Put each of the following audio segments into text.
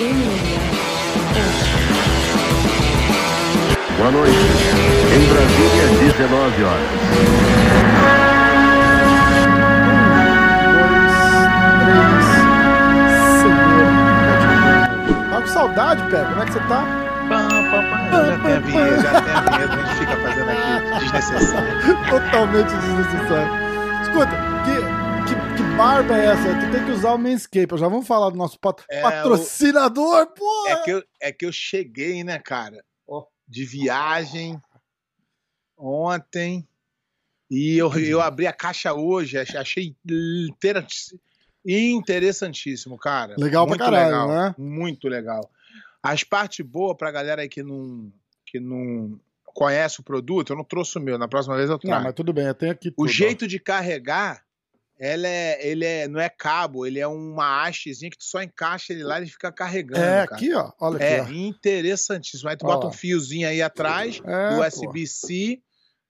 Boa noite. Em Brasília, 19 horas. Tá com saudade, Pé? Como é que você tá? Pam, pam, pam. Já tem a vinheta, já tem a vinheta, a gente fica fazendo aqui desnecessário. Totalmente desnecessário. Escuta, barba é essa? Tu tem que usar o Manscape. Já vamos falar do nosso pat- É, patrocinador, pô! É que, eu, é que eu cheguei, né, cara, de viagem ontem e eu, eu abri a caixa hoje, ach- achei interessantíssimo, cara. Legal pra Muito caralho, legal, né? Muito legal. As partes boas pra galera aí que não, que não conhece o produto, eu não trouxe o meu, na próxima vez eu trago. Não, mas tudo bem, eu tenho aqui O tudo, jeito de carregar, ela é, ele é, não é cabo, ele é uma hastezinha que tu só encaixa ele lá e ele fica carregando. É, cara. aqui, ó. Olha É aqui, interessantíssimo. Aí tu Ó. bota um fiozinho aí atrás, ó. É. USB-C,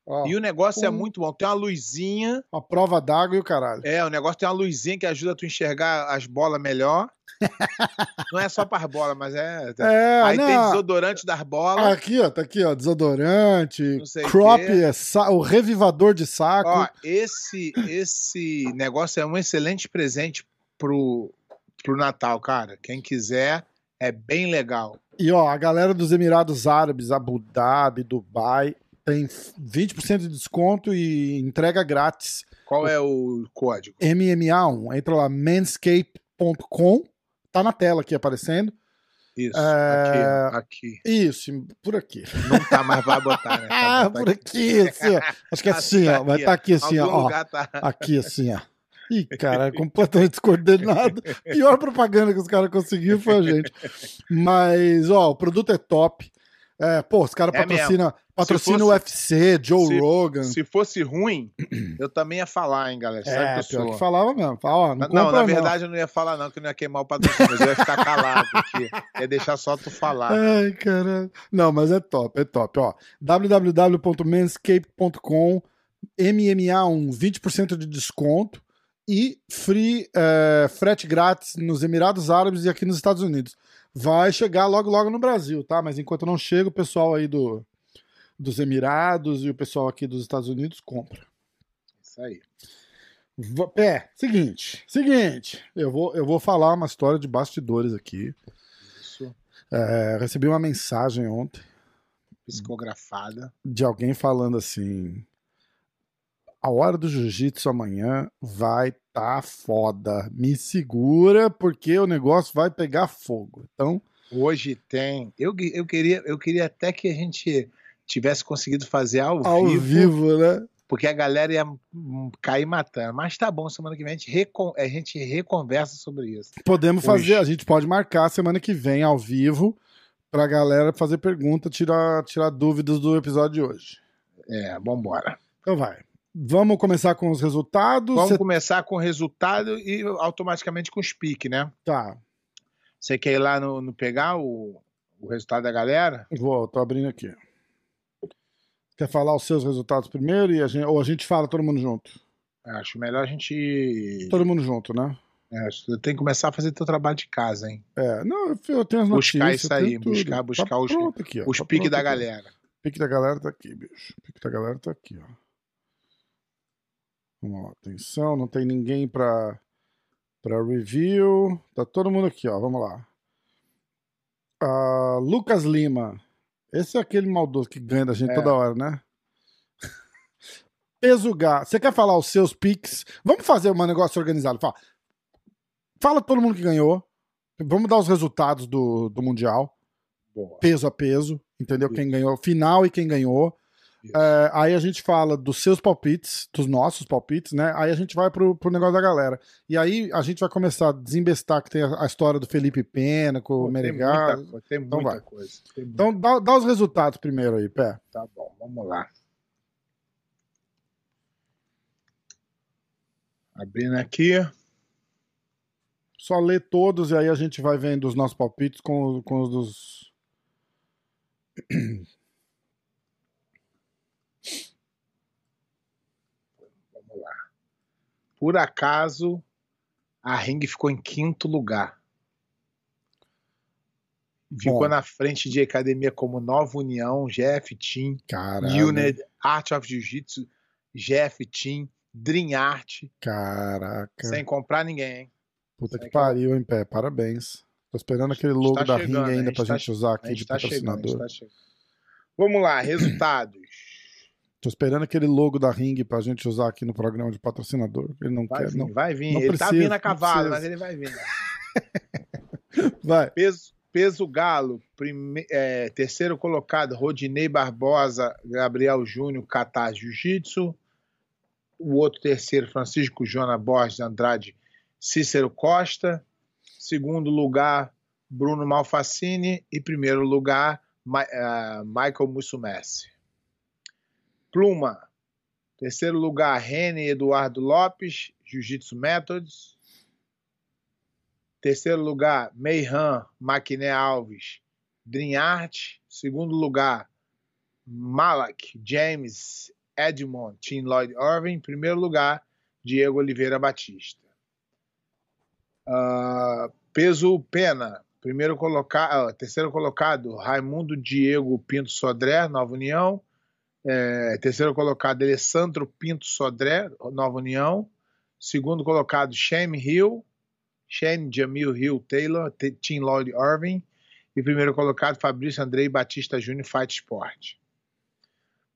Ó, e o negócio é Um- muito bom. Tem uma luzinha, Uma prova d'água e o caralho. é, o negócio tem uma luzinha que ajuda tu a enxergar as bolas melhor. não é só para as bolas, mas é. É, aí tem não. desodorante das bolas. Aqui, ó, tá aqui, ó. Desodorante, crop, é sa- o revivador de saco. Ó, esse, esse negócio é um excelente presente pro, pro Natal, cara. Quem quiser, é bem legal. E ó, a galera dos Emirados Árabes, Abu Dhabi, Dubai, tem 20% de desconto e entrega grátis. Qual é o código? MMA1. Entra lá, manscape.com. Tá na tela aqui aparecendo. Isso, É, aqui, aqui. Isso, por aqui. Não tá, mas vai botar, né? Ah, Vai botar por aqui, assim, ó. Acho que é assim, ó. Vai estar aqui assim, ó. tá. Aqui assim, ó. Ih, cara, é completamente descoordenado. Pior propaganda que os caras conseguiram foi a gente. Mas, ó, o produto é top. É, pô, os caras É patrocinam patrocina o UFC, Joe se- Rogan. Se fosse ruim, eu também ia falar, hein, galera. Sabe é, que pior sou. que falava mesmo. Fala, ó, não, Não, na verdade eu não ia falar, não, que eu não ia queimar o patrocínio, mas eu ia ficar calado aqui. Ia deixar só tu falar. Ai, caralho. Não, mas é top, é top. Ó, www.manscape.com MMA1, 20% de desconto e free é, frete grátis nos Emirados Árabes e aqui nos Estados Unidos. Vai chegar logo, logo no Brasil, tá? Mas enquanto não chega, o pessoal aí do, dos Emirados e o pessoal aqui dos Estados Unidos compra. Isso aí. É, seguinte, seguinte, eu vou, eu vou falar uma história de bastidores aqui. Isso. É, recebi uma mensagem ontem Psicografada. de alguém falando assim: a hora do jiu-jitsu amanhã vai tá foda. Me segura porque o negócio vai pegar fogo. Então, Hoje tem. Eu, eu, queria, eu queria até que a gente tivesse conseguido fazer ao, ao vivo, vivo, né? porque a galera ia hum, cair matando. Mas tá bom, semana que vem a gente, recon, a gente reconversa sobre isso. Podemos Hoje. fazer, a gente pode marcar semana que vem ao vivo pra galera fazer pergunta, tirar, tirar dúvidas do episódio de hoje. É, vambora. Então vai. Vamos começar com os resultados. Vamos Cê- começar com o resultado e automaticamente com os piques, né? Tá, Você quer ir lá no, no pegar o, o resultado da galera? vou, tô abrindo aqui. Quer falar os seus resultados primeiro e a gente, ou a gente fala todo mundo junto? Acho melhor a gente. Todo mundo junto, né? É, você tem que começar a fazer teu trabalho de casa, hein? É, não, eu, tenho as Buscar notícias. isso eu aí, buscar- buscar tá os- aqui, ó, Os tá piques da aqui. galera. Pique da galera tá aqui, bicho. O pique da galera tá aqui, ó. Vamos lá, atenção, não tem ninguém pra, pra review. Tá todo mundo aqui, ó. Vamos lá. Ah, Lucas Lima. Esse é aquele maldoso que ganha da gente É. toda hora, né? Peso Gá. Você quer falar os seus piques? Vamos fazer um negócio organizado. Fala, Fala todo mundo que ganhou. Vamos dar os resultados do, do Mundial Boa. peso a peso, entendeu? Isso. Quem ganhou, final e quem ganhou. É, aí a gente fala dos seus palpites, dos nossos palpites, né? Aí a gente vai pro, pro negócio da galera. E aí a gente vai começar a desembestar que tem a, a história do Felipe Pena com o Pô, tem muita, tem Então muita vai. coisa. Muita- Então dá, dá os resultados primeiro aí, Pé. Tá bom, vamos lá. Abrindo aqui. Só lê todos e aí a gente vai vendo os nossos palpites com, com os dos. Vamos lá. Por acaso, a Ring ficou em quinto lugar. Ficou Bom. na frente de academia como Nova União, GF Team, Caralho. Art of Jiu-Jitsu, GF Team, Dream Art, Caraca. sem comprar ninguém, hein? Puta que que pariu, hein, Pé? Parabéns. Tô esperando aquele logo Tá da chegando, ringue a ainda gente pra tá gente usar A aqui de tá chegando, patrocinador. tá chegando. Vamos lá, resultados. Tô esperando aquele logo da ringue pra gente usar aqui no programa de patrocinador. Ele não Vai quer, vir, não. vai vir. não ele tá precisa, vindo a cavalo, mas ele vai vir. Vai. Peso, peso galo, prime- é, terceiro colocado, Rodinei Barbosa, Gabriel Júnior, Catar Jiu-Jitsu. O outro terceiro, Francisco Jona Borges Andrade, Cícero Costa. Segundo lugar, Bruno Malfacini. E primeiro lugar, Ma- ah, Michael Mussumessi. Pluma, terceiro lugar, Rene Eduardo Lopes, Jiu-Jitsu Methods. Terceiro lugar, Meihan Maquiné Alves, Dream Art. Segundo lugar, Malak James Edmond Tim Lloyd Irving. Primeiro lugar, Diego Oliveira Batista. Ah, peso Pena. Primeiro colocado, terceiro colocado, Raimundo Diego Pinto Sodré, Nova União. É, terceiro colocado, Alessandro Pinto Sodré, Nova União. Segundo colocado, Shane Hill. Shane Jamil Hill Taylor, Tim Lloyd Irving. E primeiro colocado, Fabrício Andrei Batista Júnior Fight Sport.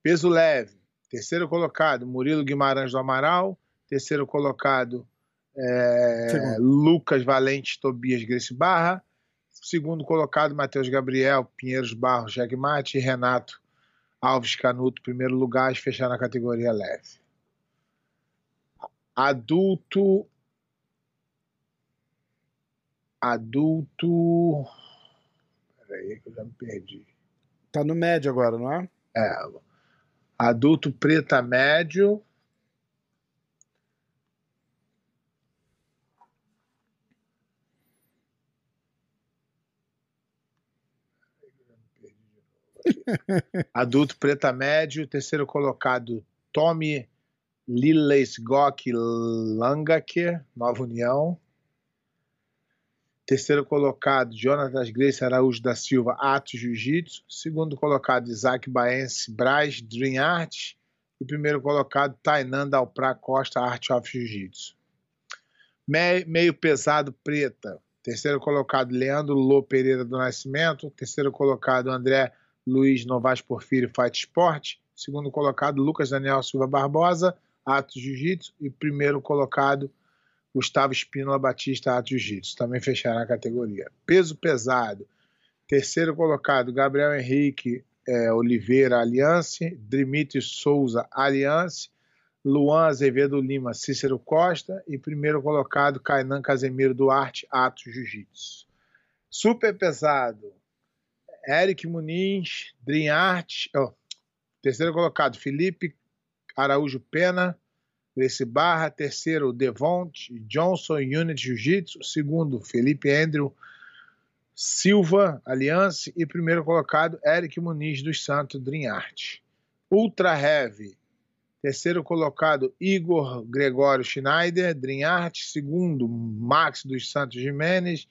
Peso leve. Terceiro colocado, Murilo Guimarães do Amaral. Terceiro colocado, é. Lucas Valente Tobias Grace Barra. Segundo colocado, Matheus Gabriel Pinheiros Barros Jagmate e Renato Alves Canuto, primeiro lugar, e fechar na categoria leve. Adulto. Adulto. Peraí, que eu já me perdi. Tá no médio agora, não é? É. Adulto preta médio. Adulto preta médio, terceiro colocado Tommy Lillesgok Langaker, Nova União. Terceiro colocado Jonatas Grace Araújo da Silva, Atos Jiu-Jitsu. Segundo colocado Isaac Baense Braz, Dream Art. E primeiro colocado Tainan Dalprá Costa, Art of Jiu-Jitsu. Me- Meio pesado preta. Terceiro colocado Leandro Lô Pereira do Nascimento. Terceiro colocado André Luiz Novaes Porfírio Fight Sport. Segundo colocado, Lucas Daniel Silva Barbosa, Atos Jiu-Jitsu. E primeiro colocado, Gustavo Espínola Batista, Atos Jiu-Jitsu. Também fecharam a categoria. Peso pesado. Terceiro colocado, Gabriel Henrique eh, Oliveira Aliança. Dimitri Souza Aliança. Luan Azevedo Lima Cícero Costa. E primeiro colocado, Kainan Casemiro Duarte, Atos Jiu-Jitsu. Super pesado. Eric Muniz, Dream Art, ó, terceiro colocado, Felipe Araújo Pena, Grace Barra, terceiro, Devont Johnson, Unit Jiu-Jitsu, segundo, Felipe Andrew Silva, Aliança, e primeiro colocado, Eric Muniz dos Santos, Dream Art. Ultra Heavy, terceiro colocado, Igor Gregório Schneider, Dream Art, segundo, Max dos Santos Jimenez,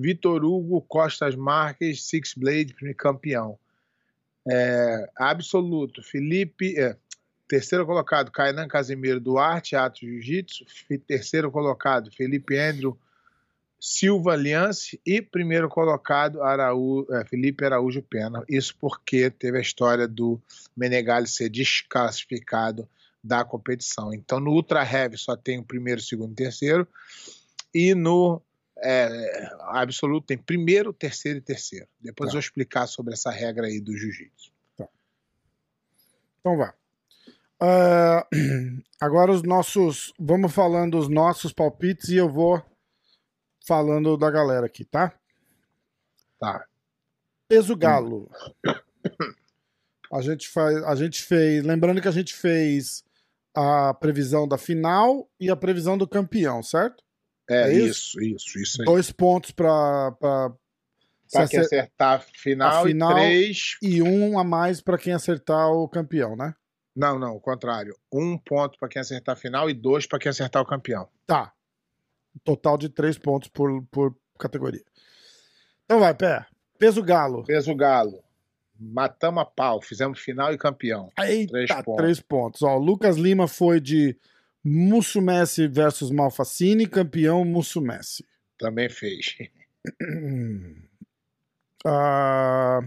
Vitor Hugo Costas Marques, Six Blade, campeão. É, absoluto, Felipe, é, terceiro colocado, Kainan Casimiro Duarte, Atos Jiu-Jitsu, terceiro colocado, Felipe Andrew Silva Aliança e primeiro colocado, Araú, é, Felipe Araújo Pena. Isso porque teve a história do Menegali ser desclassificado da competição. Então, no Ultra Heavy só tem o primeiro, segundo e terceiro, e no é, absoluto tem primeiro, terceiro e terceiro. Depois Tá. eu vou explicar sobre essa regra aí do jiu-jitsu. Então vai. Ah, agora os nossos. Vamos falando os nossos palpites e eu vou falando da galera aqui, tá? Tá. Peso galo. A gente faz, a gente fez, lembrando que a gente fez a previsão da final e a previsão do campeão, certo? É, É isso, isso, isso aí. Dois pontos para Para quem acer- acertar a final, a final- e três. e um a mais para quem acertar o campeão, né? Não, não, o contrário. Um ponto para quem acertar a final e dois para quem acertar o campeão. Tá. Total de três pontos por, por categoria. Então vai, Pé. Peso Galo. Peso Galo. Matamos a pau, fizemos final e campeão. Eita, Três três pontos. pontos. Ó, o Lucas Lima foi de Mussumessi versus Malfacini, campeão Mussumessi. Também fez. Ah,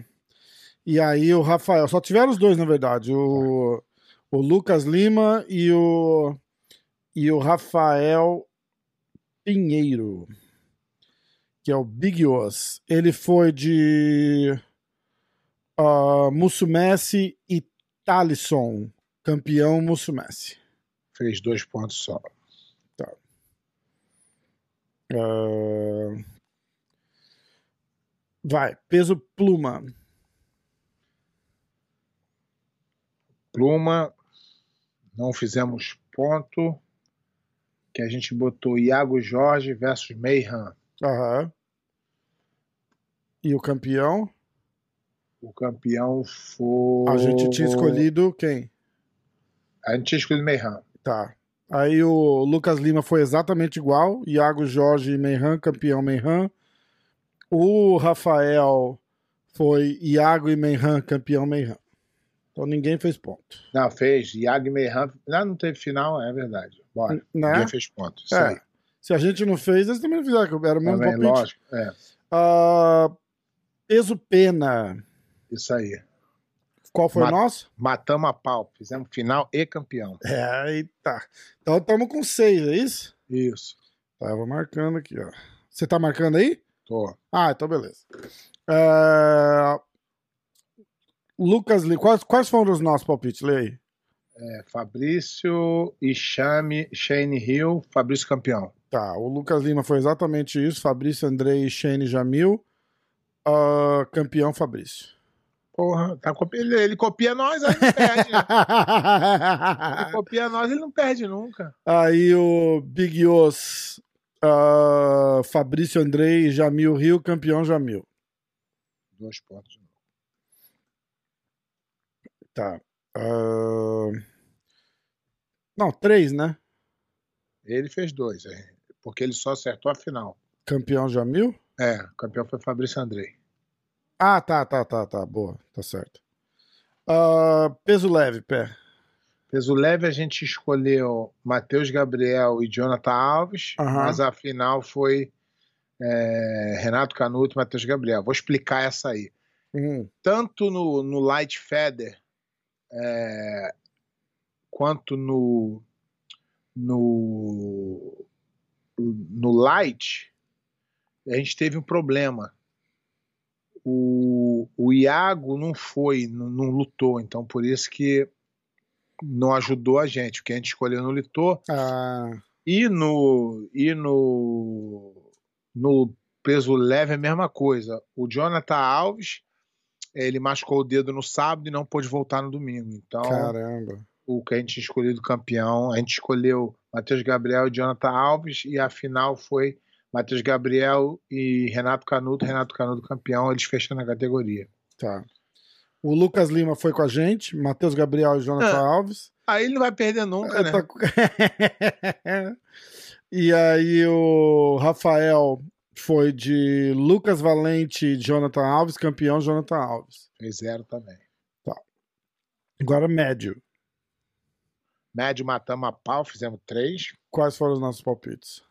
e aí o Rafael, só tiveram os dois, na verdade, o, o Lucas Lima e o, e o Rafael Pinheiro, que é o Big Os. Ele foi de uh, Mussumessi e Talisson, campeão Mussumessi. Fez dois pontos só. Ah, vai, peso pluma. Pluma, não fizemos ponto. Que a gente botou Iago Jorge versus Meihan. Aham. E o campeão? O campeão foi. A gente tinha escolhido quem? A gente tinha escolhido Meihan. Tá. Aí o Lucas Lima foi exatamente igual. Iago Jorge e Meihan, campeão Meihan. O Rafael foi Iago e Meihan, campeão Meihan. Então ninguém fez ponto. Não, fez. Iago e Meihan. Não, não teve final, é verdade. Bora. Né? Ninguém fez ponto. Isso É. aí. Se a gente não fez, eles também não fizeram, era o mesmo Também, palpite. lógico. É, peso pena. isso aí. Qual foi Mat- o nosso? Matamos a pau. Fizemos final e campeão. É, eita. Então estamos com seis, é isso? Isso. Tava marcando aqui, ó. Você tá marcando aí? Tô. Ah, então beleza. É, Lucas Lee, quais, quais foram os nossos palpites? Lê aí. É, Fabrício, Ixame, Shane Hill, Fabrício campeão. Tá, o Lucas Lima foi exatamente isso. Fabrício Andrei, Shane Jamil. Ah, campeão Fabrício. Porra, tá copi... ele, ele copia nós, aí não perde. né? Ele copia nós, ele não perde nunca. Aí o Big Os, ah, Fabrício Andrei, Jamil Rio, campeão Jamil. Dois pontos. de novo. Tá. Ah, Não, três, né? Ele fez dois, é, porque ele só acertou a final. Campeão Jamil? É, o campeão foi Fabrício Andrei. Ah, tá, tá, tá, tá. Boa, tá certo. Ah, peso leve, pé. Peso leve a gente escolheu Matheus Gabriel e Jonathan Alves, Aham. mas a final foi é, Renato Canuto e Matheus Gabriel. Vou explicar essa aí. Hum, Tanto no, no Light Feather é, quanto no, no, no Light, a gente teve um problema. O, o Iago não foi, não, não lutou, então por isso que não ajudou a gente. O que a gente escolheu não lutou. ah, E no, e no, no peso leve é a mesma coisa. O Jonathan Alves, ele machucou o dedo no sábado e não pôde voltar no domingo. Então, caramba. o que a gente escolheu do campeão, a gente escolheu Matheus Gabriel e Jonathan Alves, e a final foi Matheus Gabriel e Renato Canuto. Renato Canuto campeão, eles fechando a categoria. Tá. O Lucas Lima foi com a gente, Matheus Gabriel e Jonathan Ah, Alves. Aí ele não vai perder nunca, É, né? tá com- e aí o Rafael foi de Lucas Valente e Jonathan Alves, campeão Jonathan Alves. Fez zero também. Agora médio. Médio matamos a pau, fizemos três. Quais foram os nossos palpites?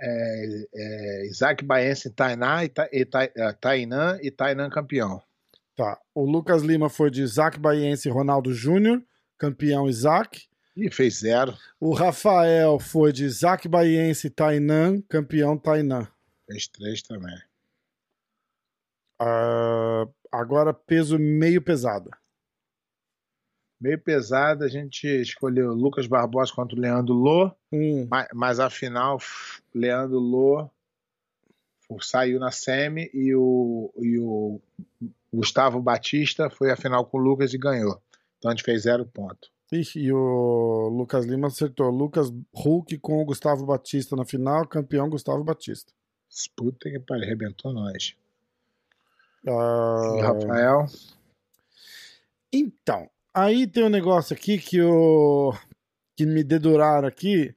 É, Isaac Baense em Tainá, e Ta- e Ta- eh, Tainã e Tainã campeão. Tá. O Lucas Lima foi de Isaac Baiense e Ronaldo Júnior, campeão Isaac. Ih, fez zero. O Rafael foi de Isaac Baiense e Tainan, campeão Tainan. Fez três também. Ah, agora peso meio pesado. Meio pesado, a gente escolheu Lucas Barbosa contra o Leandro Lô, Um. mas, mas afinal, Leandro Lô saiu na semi e o, e o Gustavo Batista foi a final com o Lucas e ganhou. Então a gente fez zero ponto. Ixi, e o Lucas Lima acertou. Lucas Hulk com o Gustavo Batista na final, campeão Gustavo Batista. Puta que pariu, arrebentou nós. Ah, Rafael, Então, aí tem um negócio aqui que, eu, que me deduraram aqui,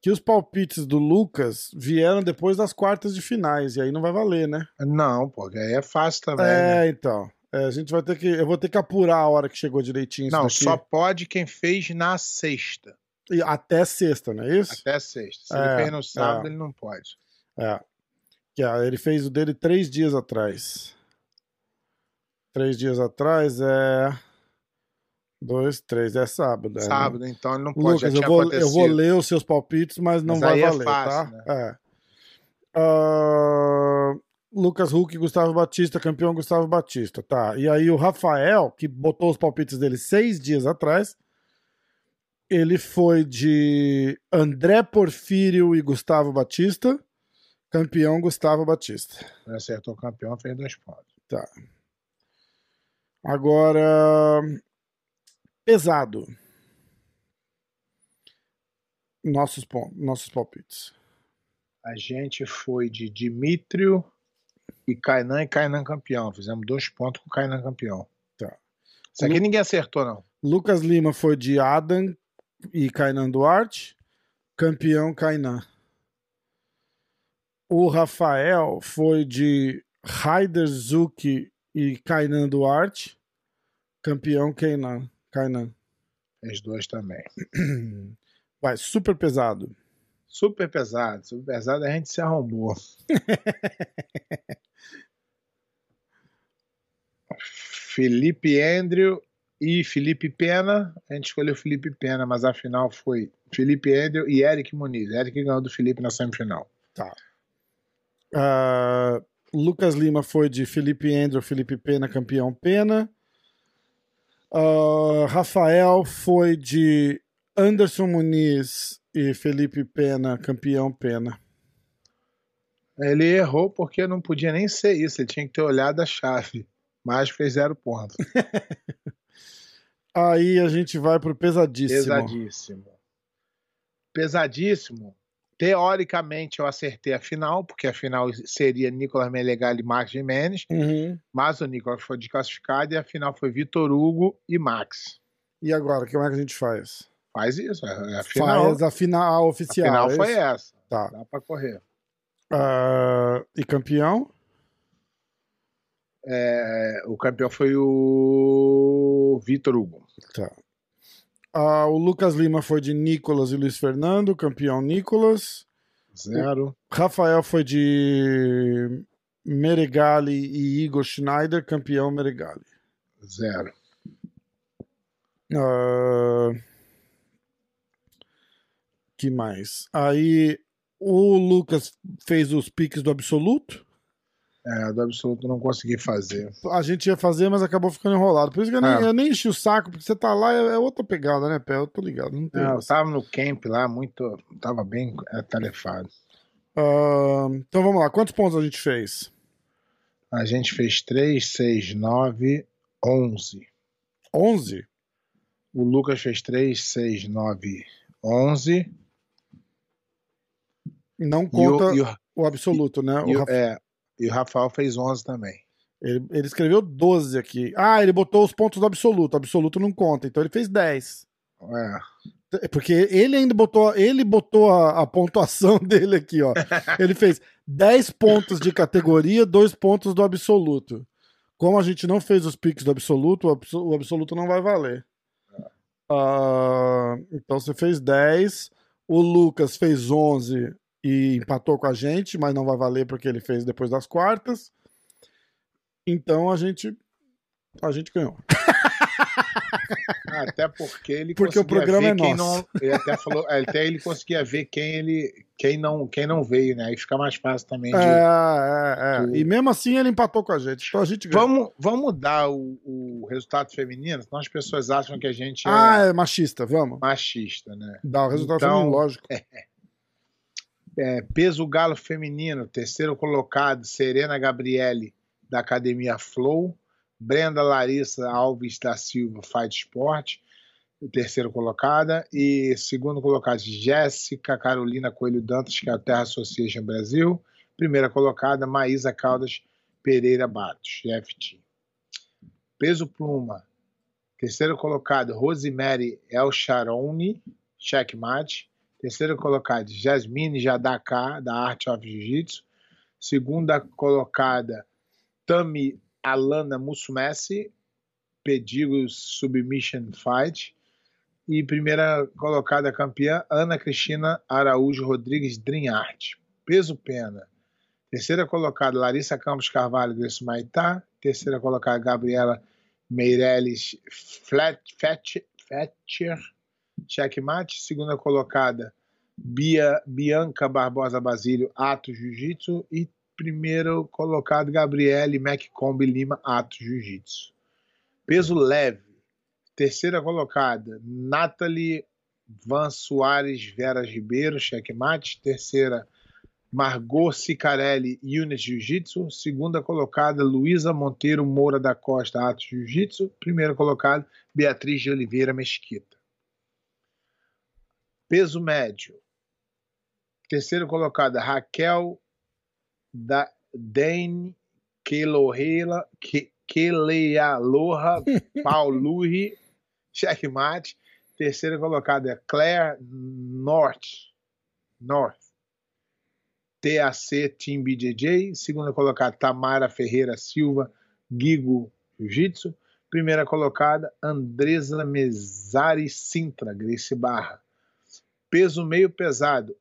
que os palpites do Lucas vieram depois das quartas de finais, e aí não vai valer, né? Não, pô, aí é fácil também. É, né? então. É, a gente vai ter que. Eu vou ter que apurar a hora que chegou direitinho. Não, só pode quem fez na sexta. E até sexta, não é isso? Até sexta. Se É, ele fez no sábado, é. ele não pode. É. Que, ele fez o dele três dias atrás. Três dias atrás é. Dois, três, é sábado. é, né? Sábado, então ele não pode. Lucas, eu vou, eu vou ler os seus palpites, mas não Mas vai é valer, fácil, tá? né? É. Ah, Lucas Huck e Gustavo Batista, campeão Gustavo Batista, tá. E aí o Rafael, que botou os palpites dele seis dias atrás, ele foi de André Porfírio e Gustavo Batista, campeão Gustavo Batista. Acertou o campeão, fez dois pontos. Agora, pesado. Nossos, nossos palpites. A gente foi de Dimitrio e Kainan e Kainan campeão. Fizemos dois pontos com Kainan campeão. Tá. Isso aqui ninguém acertou, não. Lucas Lima foi de Adam e Kainan Duarte, campeão Kainan. O Rafael foi de Raider Zuki e Kainan Duarte, campeão Kainan. Kainan. Fez dois também. Vai, super pesado. Super pesado. Super pesado a gente se arrombou. Felipe Andrew e Felipe Pena. A gente escolheu Felipe Pena, mas a final foi Felipe Andrew e Eric Muniz. Eric ganhou do Felipe na semifinal. Ah, Lucas Lima foi de Felipe Andrew, Felipe Pena, campeão Pena. Ah, Rafael foi de Anderson Muniz e Felipe Pena, campeão Pena. Ele errou porque não podia nem ser isso. Ele tinha que ter olhado a chave. Mas fez zero ponto. Aí a gente vai pro pesadíssimo. Pesadíssimo. Pesadíssimo. Teoricamente eu acertei a final, porque a final seria Nicolas Melegal e Max Jimenez, Uhum. mas o Nicolas foi desclassificado e a final foi Vitor Hugo e Max. E agora, como é que a gente faz? Faz isso, é a final. Faz a final a oficial. final é foi essa. Tá. Dá pra correr. Ah, e campeão? É, o campeão foi o Vitor Hugo. Tá. Ah, o Lucas Lima foi de Nicolas e Luiz Fernando, campeão Nicolas. Zero. Rafael foi de Meregali e Igor Schneider, campeão Meregali. Zero. Ah, que mais? Aí o Lucas fez os piques do absoluto. É, do absoluto não consegui fazer. A gente ia fazer, mas acabou ficando enrolado. Por isso que eu nem, É. eu nem enchi o saco, porque você tá lá, é, é outra pegada, né, Pé? Eu tô ligado. Não tem Não, eu tava no camp lá, muito. Tava bem atarefado. Ah, então vamos lá, quantos pontos a gente fez? A gente fez 3, 6, 9, 11. 11? O Lucas fez 3, 6, 9, 11. Não E o, conta e o, o- absoluto, né? O o- Rafa- é, e o Rafael fez 11 também. ele, ele escreveu 12 aqui. Ah, ele botou os pontos do absoluto. O absoluto não conta, então ele fez 10. É, É Porque ele ainda botou, ele botou a, a pontuação dele aqui, ó. Ele fez 10 pontos de categoria, 2 pontos do absoluto. Como a gente não fez os piques do absoluto, o, abso- o absoluto não vai valer. Ah, então você fez 10, o Lucas fez 11 e empatou com a gente, mas não vai valer porque ele fez depois das quartas. Então a gente a gente ganhou. até porque ele Porque o programa ver é nosso. não. Ele até falou, até ele conseguia ver quem ele, quem não, quem não veio, né? Aí fica mais fácil também de. É, é, é. de- E mesmo assim ele empatou com a gente. Então a gente ganhou. Vamos, vamos dar o, o resultado feminino, senão as pessoas acham que a gente é Ah, é machista, vamos. machista, né? Dá o resultado Então- feminino, lógico. É, peso galo feminino, terceiro colocado, Serena Gabriele, da Academia Flow. Brenda Larissa Alves da Silva, Fight Sport, terceiro colocada. E segundo colocado, Jéssica Carolina Coelho Dantas, que é a Terra Association Brasil. Primeira colocada, Maísa Caldas Pereira Batos, GFT. Peso pluma, terceiro colocado, Rosemary El Charoni, checkmate. Terceira colocada, Jasmine Jadaka, da Art of Jiu-Jitsu. Segunda colocada, Tami Alana Musumesi, Pedigo Submission Fight. E primeira colocada campeã, Ana Cristina Araújo Rodrigues Dream Art. Peso pena. Terceira colocada, Larissa Campos Carvalho Grace Maitá. Terceira colocada, Gabriela Meirelles Fletcher, checkmate. Segunda colocada, Bia, Bianca Barbosa Basílio, Ato Jiu-Jitsu. E primeiro colocado, Gabriele McComb Lima, Ato Jiu-Jitsu. Peso leve. Terceira colocada, Nathalie Van Soares Vera Ribeiro, checkmate. Terceira, Margot Sicarelli, Unit Jiu-Jitsu. Segunda colocada, Luísa Monteiro Moura da Costa, Atos Jiu-Jitsu. Primeira colocada, Beatriz de Oliveira Mesquita. Peso médio. Terceira colocada, Raquel da Dane Kelohela Kelealoha Pauluri, checkmate. Terceira colocada é Claire North. North. TAC Team BJJ. Segunda colocada, Tamara Ferreira Silva, Gigo Jiu-Jitsu. Primeira colocada, Andresa Mesari Sintra, Grace Barra. Peso meio pesado.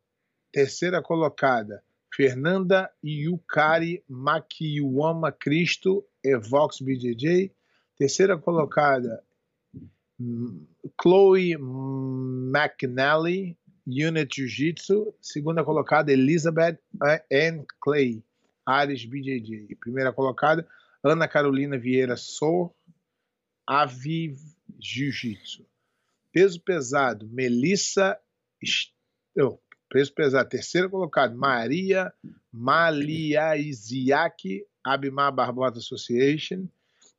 Terceira colocada, Fernanda Yukari Makiwama Cristo, Evox BJJ. Terceira colocada, Chloe McNally, Unit Jiu-Jitsu. Segunda colocada, Elizabeth Ann Clay, Ares BJJ. Primeira colocada, Ana Carolina Vieira Sor, Aviv Jiu-Jitsu. Peso pesado, Melissa. Peso pesado, terceira colocada, Maria Maliaisiak, Abimar Barbosa Association.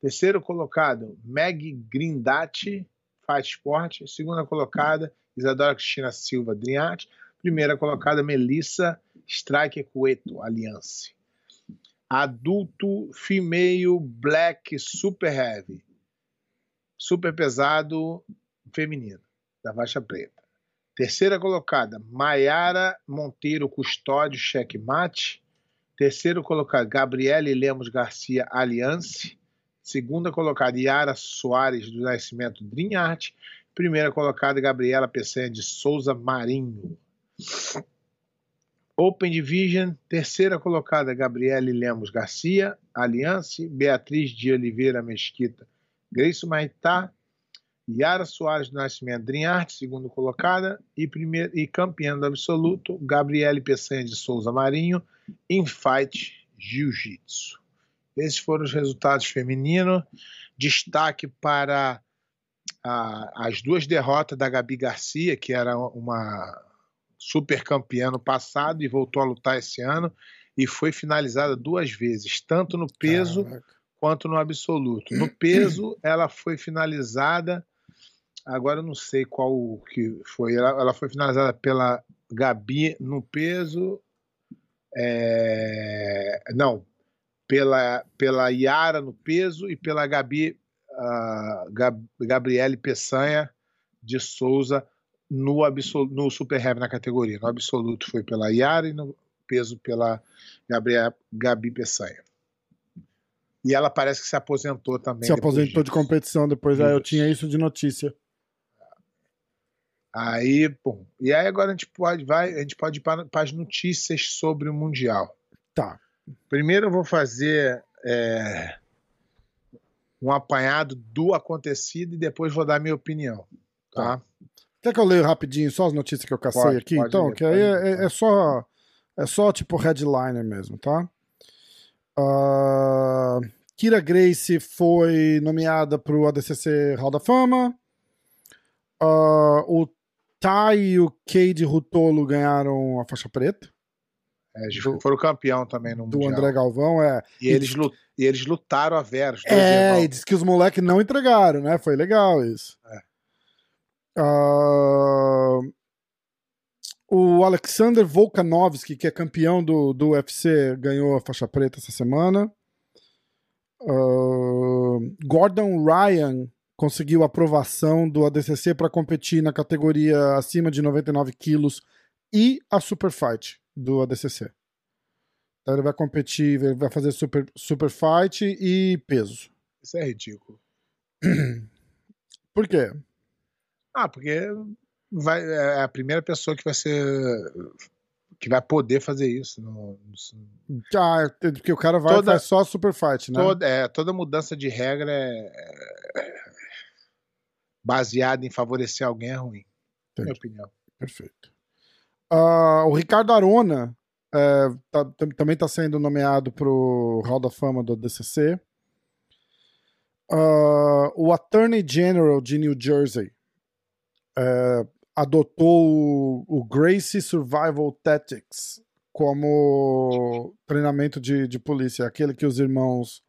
Terceiro colocado, Meg Grindati, Fight Sport. Segunda colocada, Isadora Cristina Silva Driarte. Primeira colocada, Melissa Strike Cueto, Aliança. Adulto Female Black Super Heavy. Super pesado feminino, da faixa preta. Terceira colocada, Maiara Monteiro Custódio, checkmate. Terceiro colocado, Gabriele Lemos Garcia, Aliança. Segunda colocada, Yara Soares do Nascimento Dream Art. Primeira colocada, Gabriela Peçanha de Souza Marinho. Open Division, terceira colocada, Gabriele Lemos Garcia, Aliança. Beatriz de Oliveira Mesquita, Grace Maitá. Yara Soares do Nascimento Dream Art, segunda colocada. E, primeiro, e campeã do absoluto, Gabriele Peçanha de Souza Marinho, Infight Jiu-Jitsu. Esses foram os resultados femininos. Destaque para a, as duas derrotas da Gabi Garcia, que era uma super campeã no passado e voltou a lutar esse ano, e foi finalizada duas vezes, tanto no peso Caraca. quanto no absoluto. No peso, ela foi finalizada, agora eu não sei qual que foi, ela, ela foi finalizada pela Gabi no peso. É, não, pela, pela Yara no peso e pela Gabi uh, Gab, Gabriele Peçanha de Souza no, absoluto, no Super Heavy na categoria. No absoluto foi pela Yara e no peso pela Gabriel, Gabi Peçanha. E ela parece que se aposentou também. Se aposentou de competição depois, aí eu tinha isso de notícia. Aí, bom. E aí agora a gente pode, vai, a gente pode ir para, para as notícias sobre o Mundial. Tá. Primeiro eu vou fazer é, um apanhado do acontecido e depois vou dar minha opinião. Tá? Quer que eu leia rapidinho só as notícias que eu cacei pode, aqui? Pode então, ler, que aí é, é, só é só tipo headliner mesmo, tá? Uh, Kira Grace foi nomeada para o ADCC Hall da Fama. Uh, o Tai e o Cade Rutolo ganharam a faixa preta. É, do, foram campeão também no do Mundial. André Galvão, é. E, e eles, e eles lutaram a vera. É, e diz que os moleques não entregaram, né? Foi legal isso. É. Uh, o Alexander Volkanovski, que é campeão do, do UFC, ganhou a faixa preta essa semana. Uh, Gordon Ryan conseguiu aprovação do ADCC para competir na categoria acima de 99 quilos e a Super Fight do ADCC. Então ele vai competir, ele vai fazer Super, super Fight e peso. Isso é ridículo. Por quê? Ah, porque vai, é a primeira pessoa que vai ser. que vai poder fazer isso. No, no- Ah, porque o cara vai Toda- faz só Super Fight, né? toda, é, toda mudança de regra é, é baseada em favorecer alguém é ruim. na Minha Entendi. opinião. Perfeito. Ah, o Ricardo Arona é, tá- tam- também está sendo nomeado para o Hall da Fama do DCC. Ah, o Attorney General de New Jersey é, adotou o, o Gracie Survival Tactics como treinamento de, de polícia, aquele que os irmãos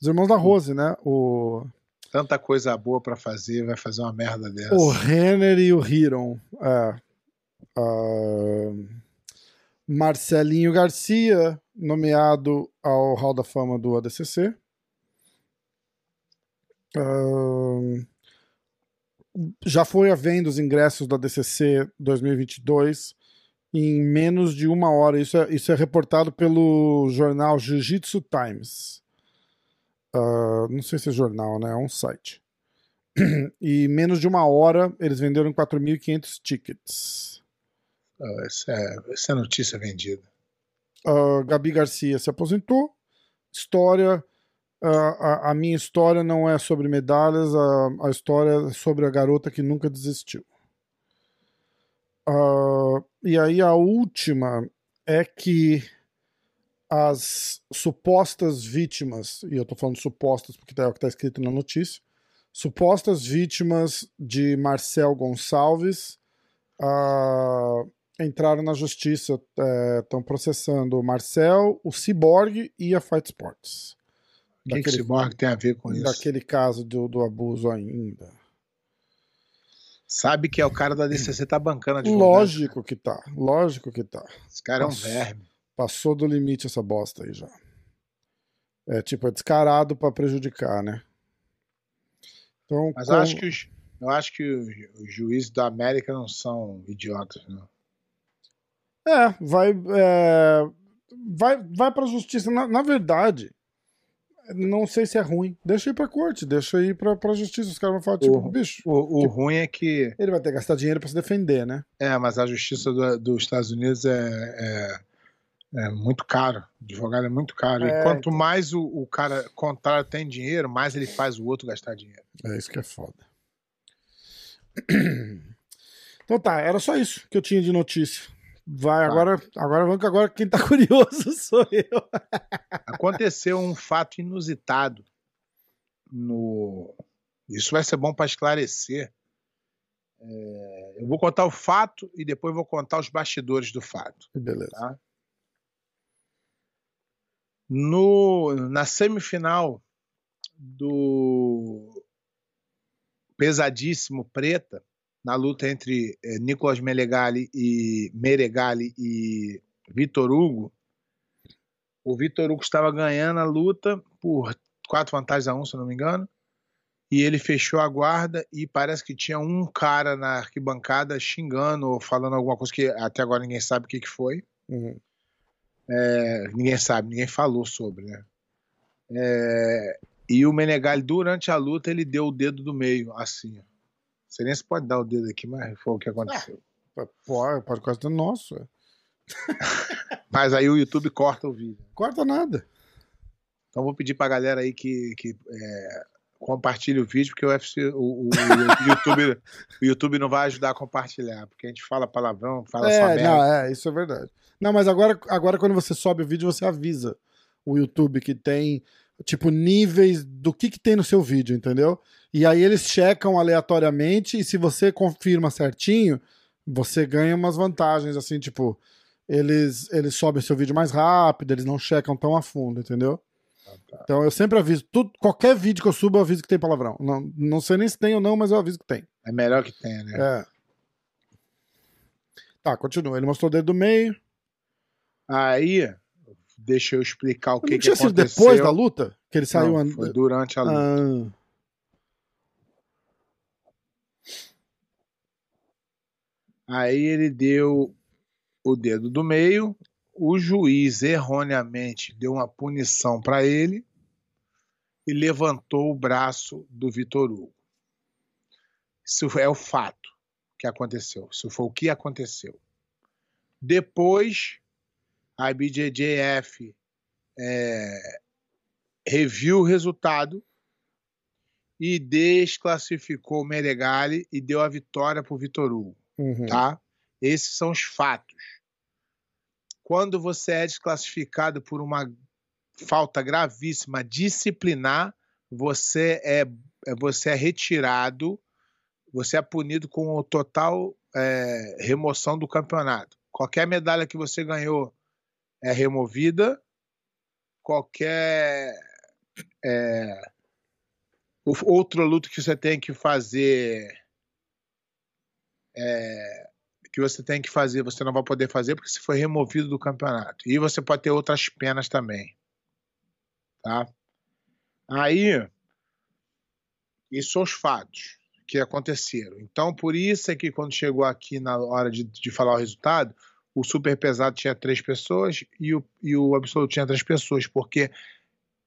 os irmãos da Rose, né? O, Tanta coisa boa pra fazer, vai fazer uma merda dessa. O Renner e o Hiron. É. Ah, Marcelinho Garcia, nomeado ao Hall da Fama do ADCC. Ah, já foi à venda os ingressos do ADCC 2022 em menos de uma hora. Isso é, isso é reportado pelo jornal Jiu-Jitsu Times. Ah, não sei se é jornal, né? É um site. E menos de uma hora eles venderam 4.500 tickets. Ah, Essa é, essa é notícia vendida. Ah, Gabi Garcia se aposentou. História. ah, a, a minha história não é sobre medalhas, a, a história é sobre a garota que nunca desistiu. E aí a última é que as supostas vítimas, e eu tô falando supostas porque é o que está escrito na notícia, supostas vítimas de Marcel Gonçalves ah, entraram na justiça, estão processando o Marcel, o Cyborg e a Fight Sports. O que, que Daquele- esse Borg tem a ver com isso? Daquele caso do, do abuso ainda. Sabe que é o cara da DCC tá bancando advogado. Lógico que tá, lógico que tá. Esse cara é um verme. Passou do limite essa bosta aí já. É tipo, é descarado pra prejudicar, né? Então, Mas com- eu acho que os, eu acho que os, juízes da América não são idiotas, não. É, vai, é, vai, vai pra justiça. Na, na verdade, não sei se é ruim. Deixa ir pra corte, deixa ir pra, pra justiça. Os caras vão falar, tipo, O- bicho, O, o Tipo- ruim é que. ele vai ter que gastar dinheiro pra se defender, né? É, mas a justiça do- dos Estados Unidos é, é, é muito caro. Advogado é muito caro. É, e quanto então. mais o, o cara contrário tem dinheiro, mais ele faz o outro gastar dinheiro. É isso que é foda. Então tá, era só isso que eu tinha de notícia. Vai, Tá. agora, agora vamos que agora quem tá curioso sou eu. Aconteceu um fato inusitado no. Isso vai ser bom para esclarecer. É, eu vou contar o fato e depois vou contar os bastidores do fato. Beleza. Tá? No, na semifinal do pesadíssimo preta, na luta entre eh, Nicolas Melegali e Meregali e Vitor Hugo, o Vitor Hugo estava ganhando a luta por quatro vantagens a um, se não me engano, e ele fechou a guarda e parece que tinha um cara na arquibancada xingando ou falando alguma coisa que até agora ninguém sabe o que, que foi. Uhum. É, ninguém sabe, ninguém falou sobre, né? É, e o Menegali, durante a luta, ele deu o dedo do meio, assim. Não sei nem se pode dar o dedo aqui, mas foi o que aconteceu. Pô, pode quase ter nosso. é. Mas aí o YouTube corta o vídeo. Corta nada. Então vou pedir pra galera aí que, que é, compartilhe o vídeo, porque o, UFC, o, o- o YouTube, o YouTube não vai ajudar a compartilhar, porque a gente fala palavrão, fala só É, merda. não, é, isso é verdade. Não, mas agora, agora quando você sobe o vídeo, você avisa o YouTube que tem, tipo, níveis do que, que tem no seu vídeo, entendeu? E aí eles checam aleatoriamente e se você confirma certinho, você ganha umas vantagens, assim, tipo, eles, eles sobem seu vídeo mais rápido, eles não checam tão a fundo, entendeu? Tá. Então eu sempre aviso. Tudo, qualquer vídeo que eu subo, eu aviso que tem palavrão. Não, não sei nem se tem ou não, mas eu aviso que tem. É melhor que tenha, né? É. Tá, continua. Ele mostrou o dedo do meio. Aí, deixa eu explicar o que, não que aconteceu. tinha sido depois da luta? Que ele saiu... Não, foi durante a luta. Ah. Aí ele deu o dedo do meio o juiz erroneamente deu uma punição para ele e levantou o braço do Vitor Hugo. Isso é o fato que aconteceu. Isso foi o que aconteceu. Depois, a IBJJF é, reviu o resultado e desclassificou o Meregali e deu a vitória para o Vitor Hugo. Uhum. Tá? Esses são os fatos. Quando você é desclassificado por uma falta gravíssima disciplinar, você é, você é retirado, você é punido com total é, remoção do campeonato. Qualquer medalha que você ganhou é removida, qualquer é, outro luto que você tem que fazer é, que você tem que fazer, você não vai poder fazer porque você foi removido do campeonato. E você pode ter outras penas também. Tá? Aí, isso são os fatos que aconteceram. Então, por isso é que quando chegou aqui na hora de, de falar o resultado, o super pesado tinha três pessoas e o, e o absoluto tinha três pessoas, porque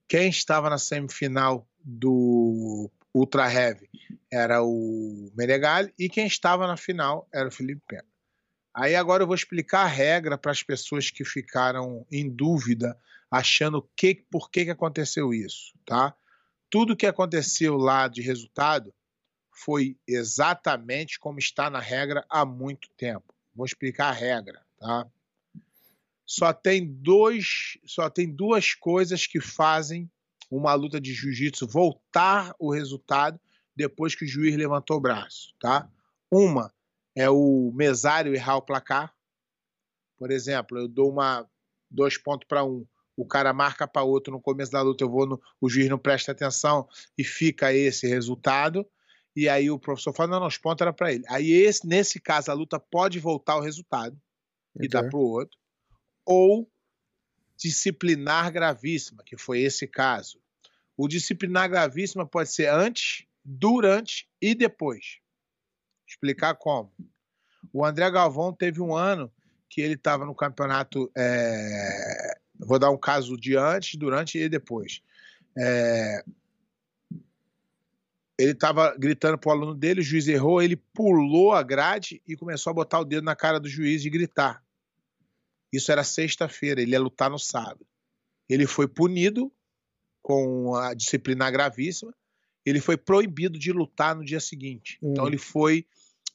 quem estava na semifinal do Ultra Heavy era o Menegali e quem estava na final era o Felipe Pena. Aí agora eu vou explicar a regra para as pessoas que ficaram em dúvida, achando que, por que, que aconteceu isso, tá? Tudo que aconteceu lá de resultado foi exatamente como está na regra há muito tempo. Vou explicar a regra, tá? Só tem dois, só tem duas coisas que fazem uma luta de jiu-jitsu voltar o resultado depois que o juiz levantou o braço, tá? Uma é o mesário errar o placar. Por exemplo, eu dou uma dois pontos para um, o cara marca para outro no começo da luta, eu vou no, o juiz não presta atenção e fica esse resultado. E aí o professor fala: não, não, os pontos era para ele. Aí, esse, nesse caso, a luta pode voltar ao resultado okay. e dar para o outro. Ou disciplinar gravíssima, que foi esse caso. O disciplinar gravíssima pode ser antes, durante e depois. Explicar como. O André Galvão teve um ano que ele estava no campeonato. É... Vou dar um caso de antes, durante e depois. É... Ele estava gritando para o aluno dele, o juiz errou, ele pulou a grade e começou a botar o dedo na cara do juiz e gritar. Isso era sexta-feira, ele ia lutar no sábado. Ele foi punido com a disciplina gravíssima. Ele foi proibido de lutar no dia seguinte. Então, hum. Então ele foi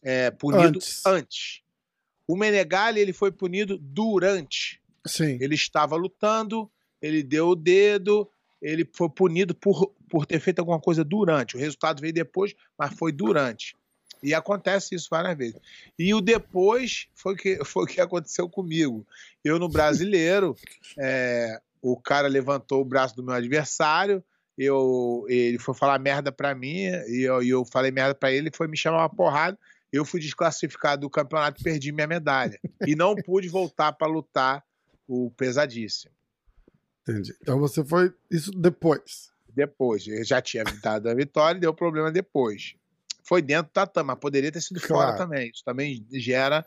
é, punido antes. antes. O Menegali ele foi punido durante. Sim. Ele estava lutando, ele deu o dedo, ele foi punido por, por ter feito alguma coisa durante. O resultado veio depois, mas foi durante. E acontece isso várias vezes. E o depois foi que, foi o que aconteceu comigo. Eu, no brasileiro, é, o cara levantou o braço do meu adversário, eu, ele foi falar merda pra mim, e eu, eu falei merda pra ele, ele foi me chamar uma porrada eu fui desclassificado do campeonato e perdi minha medalha. E não pude voltar para lutar o pesadíssimo. Entendi. Então você foi isso depois. Depois. Eu já tinha dado a vitória e deu problema depois. Foi dentro do tatame, mas poderia ter sido claro. fora também. Isso também gera.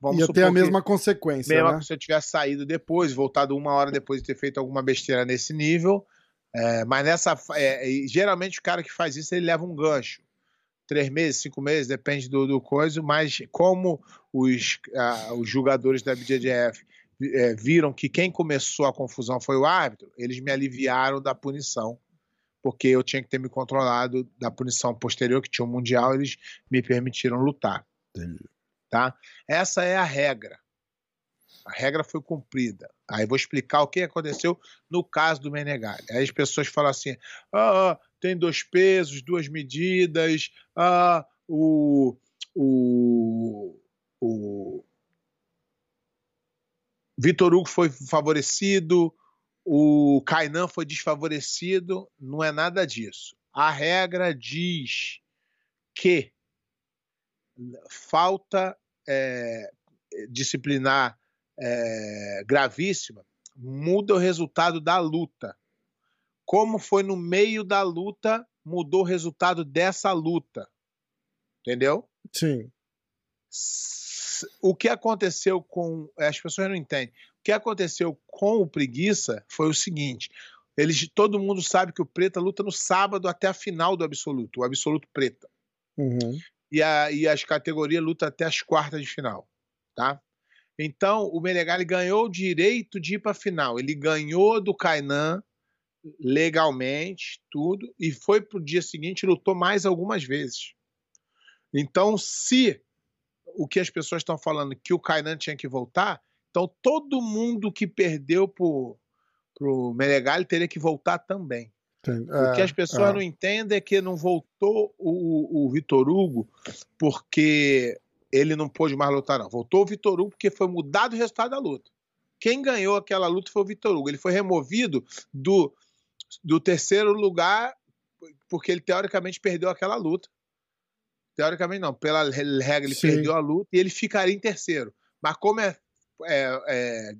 Vamos Ia ter a mesma consequência. Mesmo né? se eu tivesse saído depois, voltado uma hora depois de ter feito alguma besteira nesse nível. É, mas nessa. É, geralmente o cara que faz isso ele leva um gancho três meses, cinco meses, depende do, do coisa, mas como os, os jogadores da BJJF é, viram que quem começou a confusão foi o árbitro, eles me aliviaram da punição, porque eu tinha que ter me controlado da punição posterior, que tinha o um Mundial, eles me permitiram lutar. Entendi. Tá? Essa é a regra. A regra foi cumprida. Aí vou explicar o que aconteceu no caso do Menegali. Aí as pessoas falam assim: ah, tem dois pesos, duas medidas, ah, o, o, o Vitor Hugo foi favorecido, o Kainan foi desfavorecido, não é nada disso. A regra diz que falta é, disciplinar é, gravíssima muda o resultado da luta como foi no meio da luta, mudou o resultado dessa luta. Entendeu? Sim. o que aconteceu com. As pessoas não entendem. O que aconteceu com o Preguiça foi o seguinte: eles, todo mundo sabe que o Preta luta no sábado até a final do Absoluto, o Absoluto Preta. Uhum. E, a, e as categorias lutam até as quartas de final, tá? Então, o Menegali ganhou o direito de ir para a final. Ele ganhou do Kainan legalmente, tudo, e foi pro dia seguinte e lutou mais algumas vezes. Então, se o que as pessoas estão falando que o Kainan tinha que voltar, então todo mundo que perdeu pro, pro Menegali teria que voltar também. Entendi. O que É, as pessoas é. não entendem é que não voltou o, o Vitor Hugo porque ele não pôde mais lutar, não. Voltou o Vitor Hugo porque foi mudado o resultado da luta. Quem ganhou aquela luta foi o Vitor Hugo. Ele foi removido do, do terceiro lugar porque ele teoricamente perdeu aquela luta. Teoricamente não, pela regra ele Sim. perdeu a luta e ele ficaria em terceiro. Mas como é, é, é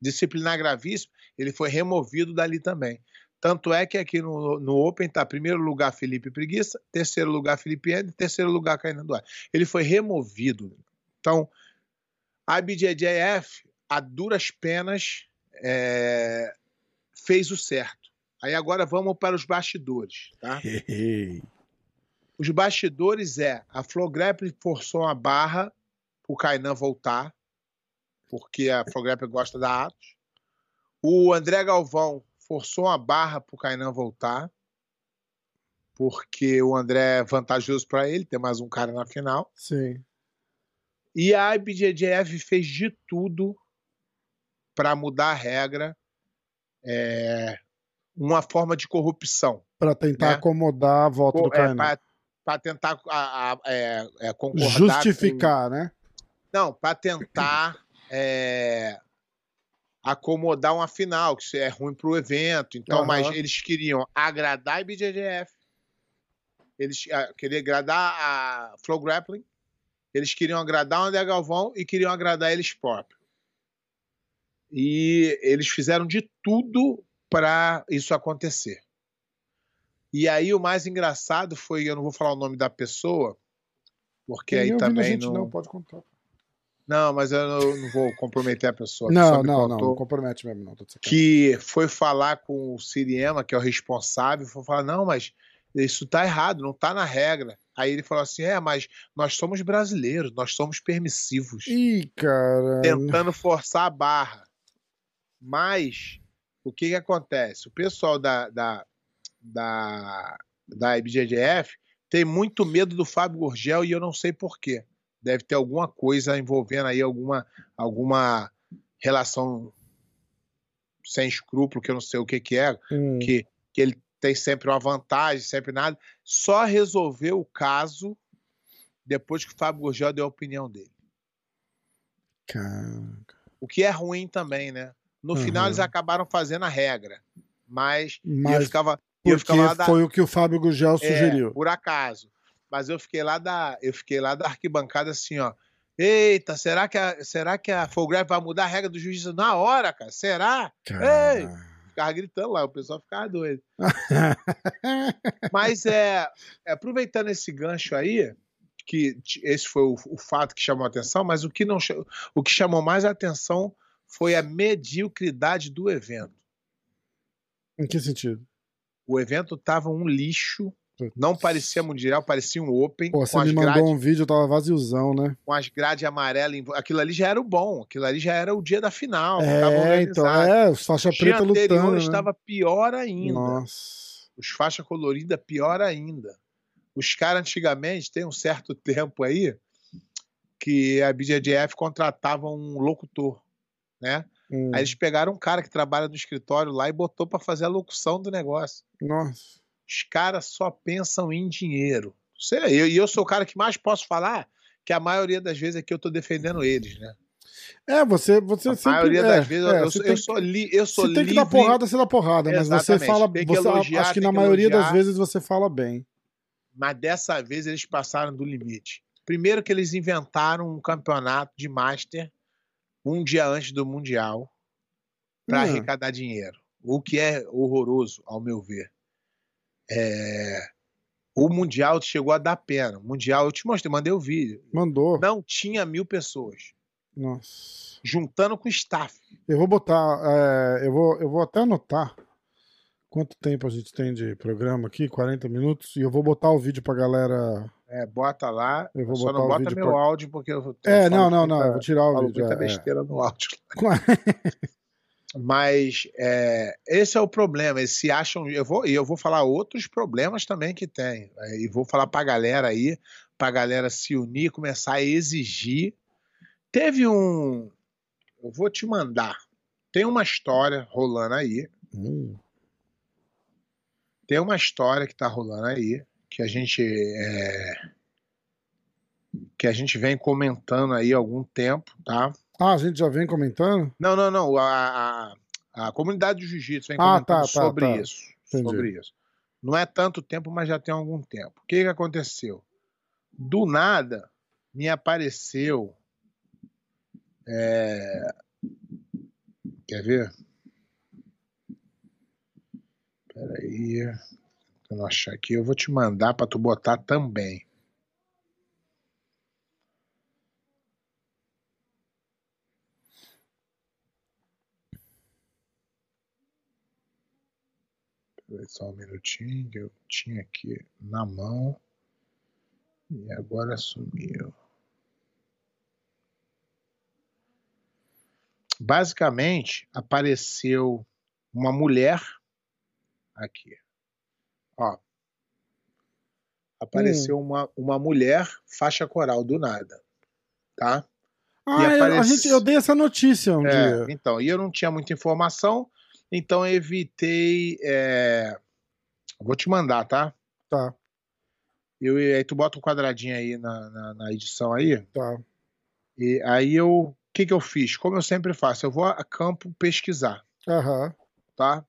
disciplinar gravíssimo, ele foi removido dali também. Tanto é que aqui no, no Open está primeiro lugar Felipe Preguiça, terceiro lugar Felipe Ender, terceiro lugar Kainan Duarte. Ele foi removido. Então, a BJJF, a duras penas, é, fez o certo. Aí agora vamos para os bastidores. Tá? Os bastidores é a Flograp forçou uma barra o Kainan voltar, porque a Flograp gosta da Atos. O André Galvão forçou uma barra para o Kainan voltar, porque o André é vantajoso para ele, ter mais um cara na final. Sim. E a IBJJF fez de tudo para mudar a regra, é, uma forma de corrupção. Pra tentar Né? acomodar a volta do Kainan. para tentar a- a- é, é, concordar Justificar, né? com- não, para tentar é, acomodar uma final, que isso é ruim para o evento. Então, Aham. mas eles queriam agradar a IBJJF, eles ah, queriam agradar a Flow Grappling, eles queriam agradar o André Galvão e queriam agradar eles próprios. E eles fizeram de tudo para isso acontecer. E aí o mais engraçado foi, eu não vou falar o nome da pessoa, porque aí a também não... não, pode contar. Não, mas eu não, não vou comprometer a pessoa. A Não, pessoa me não, não, contou não compromete mesmo, não. Que foi falar com o Siriema, que é o responsável, foi falar: não, mas isso tá errado, não tá na regra. Aí ele falou assim: é, mas nós somos brasileiros, nós somos permissivos, Ih, cara. tentando forçar a barra. Mas o que que acontece? O pessoal da, da, da, da IBJJF tem muito medo do Fábio Gurgel e eu não sei porquê. Deve ter alguma coisa envolvendo aí alguma, alguma relação sem escrúpulo, que eu não sei o que, que é, Hum, que, que ele tem sempre uma vantagem, sempre nada. Só resolveu o caso depois que o Fábio Gurgel deu a opinião dele. Caraca. O que é ruim também, né? No final Uhum. eles acabaram fazendo a regra, mas, e eu Mas ficava, eu ficava da, foi o que o Fábio Gugel é, sugeriu. por acaso. Mas eu fiquei lá da, eu fiquei lá da arquibancada assim, ó. Eita, será que a, será que a Fulgrave vai mudar a regra do juiz na hora, cara? Será? Ei! Ficava gritando lá, o pessoal ficava doido. Mas é, é, aproveitando esse gancho aí, que esse foi o, o fato que chamou a atenção, mas o que, não, o que chamou mais a atenção foi a mediocridade do evento. em que sentido? O evento tava um lixo, não parecia mundial, parecia um open, Pô, você me mandou grades, um vídeo, tava vaziozão, né? com as grades amarelas. Aquilo ali já era o bom, aquilo ali já era o dia da final. É, então, é, os faixa O dia preta anterior lutando, né? estava pior ainda. Nossa. Os faixa colorida, pior ainda. Os caras antigamente, tem um certo tempo aí, que a BJJF contratava um locutor, né? Hum, Aí eles pegaram um cara que trabalha no escritório lá e botou para fazer a locução do negócio. Nossa. Os caras só pensam em dinheiro. Sei, eu, e eu sou o cara que mais posso falar que a maioria das vezes é que eu tô defendendo eles, né? É, você, você A sempre... maioria é, das vezes eu- é, eu, você eu tem sou, li, eu que- sou Você tem que livre. dar porrada, você dá porrada, mas você fala... que Você, elogiar, acho que na que maioria das elogiar. vezes você fala bem. mas dessa vez eles passaram do limite. Primeiro que eles inventaram um campeonato de Master um dia antes do Mundial para Hum. arrecadar dinheiro. O que é horroroso, ao meu ver. É, O Mundial chegou a dar pena. O Mundial, eu te mostrei, mandei o vídeo. Mandou. Não tinha mil pessoas. Nossa. Juntando com o staff. Eu vou botar. é, eu, vou, eu vou até anotar quanto tempo a gente tem de programa aqui 40 minutos. E eu vou botar o vídeo pra galera. É, bota lá. Eu vou Só não bota meu áudio, porque eu. É, não, não, não. Eu vou tirar o falo vídeo. muita é, é. besteira no áudio. Mas é, esse é o problema. Eles se acham. Eu vou, e eu vou falar outros problemas também que tem. é, E vou falar pra galera aí, pra galera se unir, começar a exigir. Teve um. Eu vou te mandar. Tem uma história rolando aí. Hum, Tem uma história que tá rolando aí. Que a gente. é, que a gente vem comentando aí há algum tempo, tá? Ah, a gente já vem comentando? Não, não, não. A, a, a comunidade do jiu-jitsu vem Ah, comentando tá, tá, sobre tá. isso. Entendi. Sobre isso. Não é tanto tempo, mas já tem algum tempo. O que, que aconteceu? Do nada, me apareceu. é, Quer ver? Peraí. Eu não achar aqui. Eu vou te mandar para tu botar também. Peraí Só um minutinho que eu tinha aqui na mão e agora sumiu. Basicamente, apareceu uma mulher aqui. Ó. Apareceu uma, uma mulher faixa coral do nada. Tá? Ah, eu, a gente, eu dei essa notícia um É, dia. então, e eu não tinha muita informação, então eu evitei. é, Vou te mandar, tá? Tá, Eu, aí tu bota um quadradinho aí na, na, na edição aí. tá. E aí eu. O que, que eu fiz? Como eu sempre faço, eu vou a campo pesquisar, Aham. tá?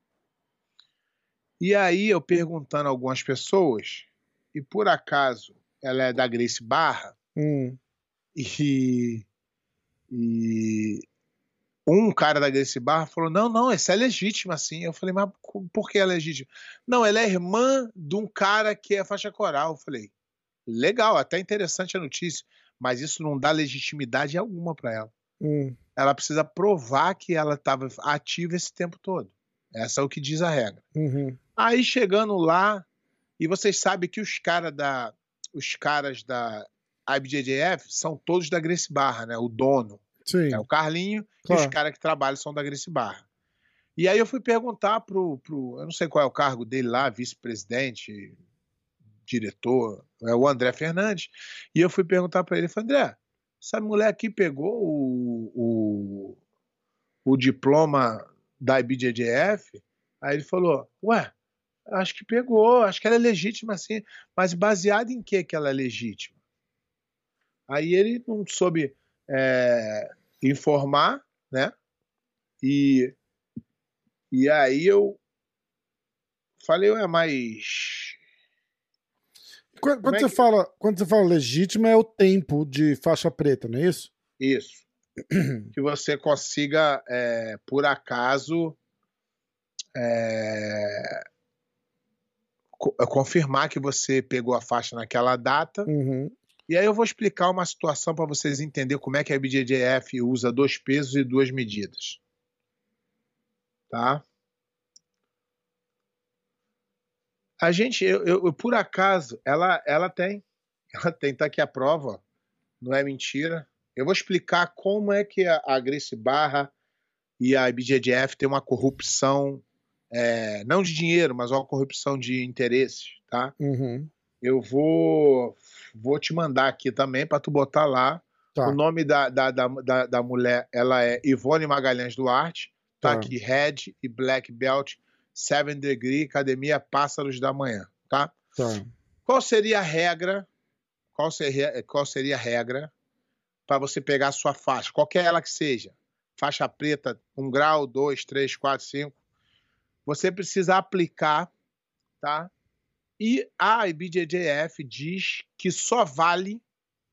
E aí eu perguntando a algumas pessoas, e por acaso ela é da Grace Barra, Hum. e, e um cara da Grace Barra falou: não, não, essa é legítima, sim. Eu falei, mas por que é legítima? Não, ela é irmã de um cara que é faixa coral. Eu falei, legal, até interessante a notícia, mas isso não dá legitimidade alguma para ela. Hum. Ela precisa provar que ela estava ativa esse tempo todo. Essa é o que diz a regra. Uhum. Aí chegando lá, e vocês sabem que os caras da os caras da IBJJF são todos da Grace Barra, né? O dono Sim. é o Carlinho e Claro. os caras que trabalham são da Grace Barra. E aí eu fui perguntar pro, pro eu não sei qual é o cargo dele lá, vice-presidente, diretor, é o André Fernandes, e eu fui perguntar para ele, falei, André, essa mulher aqui pegou o, o, o diploma da IBJJF? Aí ele falou, ué, acho que pegou, acho que ela é legítima sim, mas baseado em que que ela é legítima? Aí ele não soube é, informar, né? E, e aí eu falei, ué, mas Quando, quando é você que- fala, quando você fala legítima, é o tempo de faixa preta, não é isso? isso, que você consiga, é, por acaso, é, co- confirmar que você pegou a faixa naquela data. Uhum. E aí eu vou explicar uma situação para vocês entenderem como é que a IBJJF usa dois pesos e duas medidas. Tá? A gente, eu, eu- eu, por acaso, ela, ela tem, ela tem, tá aqui a prova, não é mentira. Eu vou explicar como é que a, a Grace Barra e a IBJJF tem uma corrupção, é, não de dinheiro, mas uma corrupção de interesses, tá? Uhum. Eu vou, vou te mandar aqui também para tu botar lá. Tá. O nome da, da, da, da, da mulher, ela é Ivone Magalhães Duarte. Tá Tá. aqui, Red e Black Belt, Seven Degree, Academia Pássaros da Manhã, tá? Tá. Qual seria a regra? Qual seria, qual seria a regra para você pegar a sua faixa? Qualquer ela que seja. Faixa preta, um grau, dois, três, quatro, cinco. Você precisa aplicar, tá? E a IBJJF diz que só vale,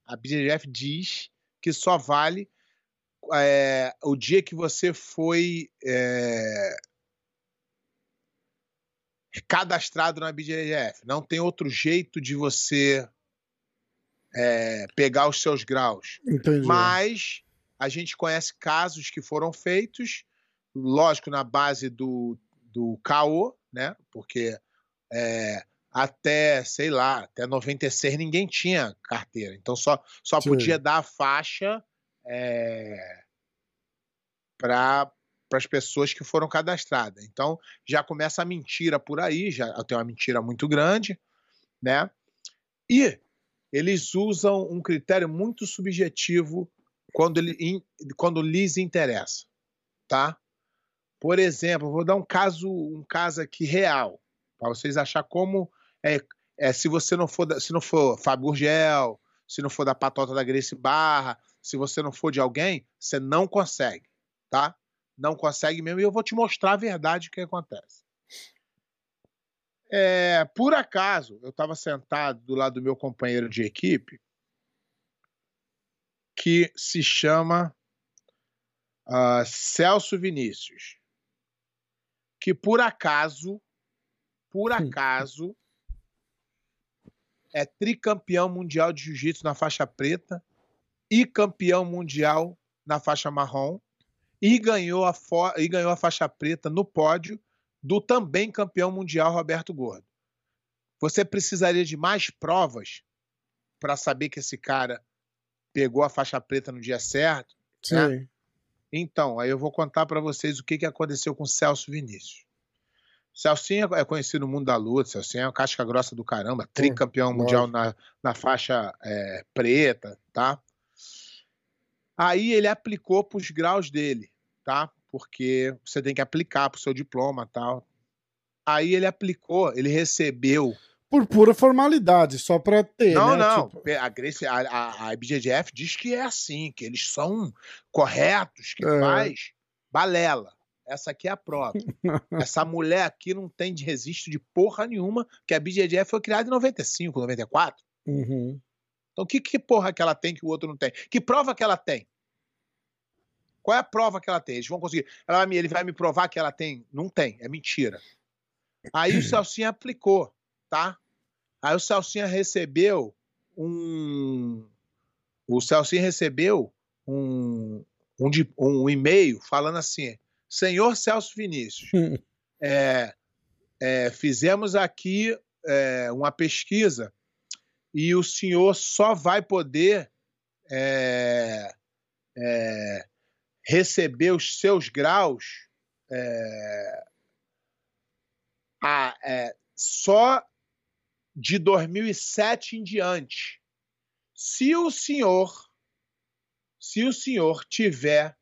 a IBJJF diz que só vale é, o dia que você foi é, cadastrado na BJJF. Não tem outro jeito de você é, pegar os seus graus. Entendi. Mas a gente conhece casos que foram feitos, lógico, na base do, do CAO, né? Porque é, até, sei lá, até 96 ninguém tinha carteira. Então só, só podia dar a faixa é, para as pessoas que foram cadastradas. Então já começa a mentira por aí, já tem uma mentira muito grande, né? E eles usam um critério muito subjetivo quando, ele, quando lhes interessa, tá? Por exemplo, vou dar um caso, um caso aqui real, para vocês achar como é, é, se você não for, da, se não for Fábio Gurgel, se não for da patota da Grace Barra, se você não for de alguém, você não consegue, tá? Não consegue mesmo. E eu vou te mostrar a verdade o que acontece. É, por acaso, eu estava sentado do lado do meu companheiro de equipe, que se chama uh, Celso Vinícius, que por acaso, por acaso, é tricampeão mundial de jiu-jitsu na faixa preta e campeão mundial na faixa marrom e ganhou a, e ganhou a faixa preta no pódio do também campeão mundial Roberto Gordo. Você precisaria de mais provas para saber que esse cara pegou a faixa preta no dia certo? Né? Sim. Né? Então, aí eu vou contar para vocês o que, que aconteceu com Celso Vinícius. Celcinho é conhecido no mundo da luta, Celcinho é uma casca grossa do caramba, tricampeão mundial na, na faixa é, preta, tá? Aí ele aplicou para os graus dele, tá? Porque você tem que aplicar para o seu diploma tal. Aí ele aplicou, ele recebeu. Por pura formalidade, só para ter. Não, né? não. Tipo... A, Grace, a, a, a IBJJF diz que é assim, que eles são corretos, que é. faz balela. Essa aqui é a prova. Essa mulher aqui não tem de registro de porra nenhuma, que a BJJF foi criada em 95, 94. Uhum. Então, que, que porra que ela tem que o outro não tem? Que prova que ela tem? Qual é a prova que ela tem? Eles vão conseguir. Ela, ele vai me provar que ela tem? Não tem, é mentira. Aí o Celcinha aplicou, tá? Aí o Celcinha recebeu um. O Celcinha recebeu um, um, um e-mail falando assim: Senhor Celso Vinícius, é, é, fizemos aqui é, uma pesquisa e o senhor só vai poder é, é, receber os seus graus é, a, só de 2007 em diante. Se o senhor, se o senhor tiver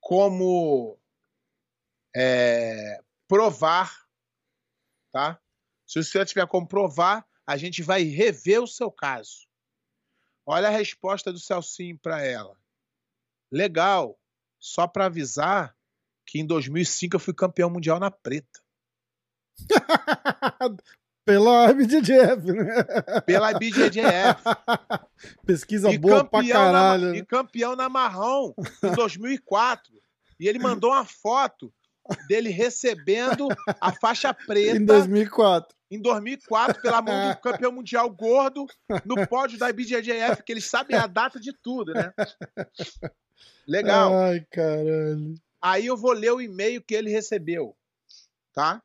como é, provar, tá? Se o senhor tiver como provar, a gente vai rever o seu caso. Olha a resposta do Celcinho para ela. Legal, só para avisar que em 2005 eu fui campeão mundial na preta. Pela IBJJF, né? Pela IBJJF. Pesquisa e boa pra caralho. Na, né? e campeão na marrom em 2004. E ele mandou uma foto dele recebendo a faixa preta. Em 2004. Em 2004, pela mão do campeão mundial gordo, no pódio da IBJJF, que eles sabem a data de tudo, né? Legal. Ai, caralho. Aí eu vou ler o e-mail que ele recebeu, tá?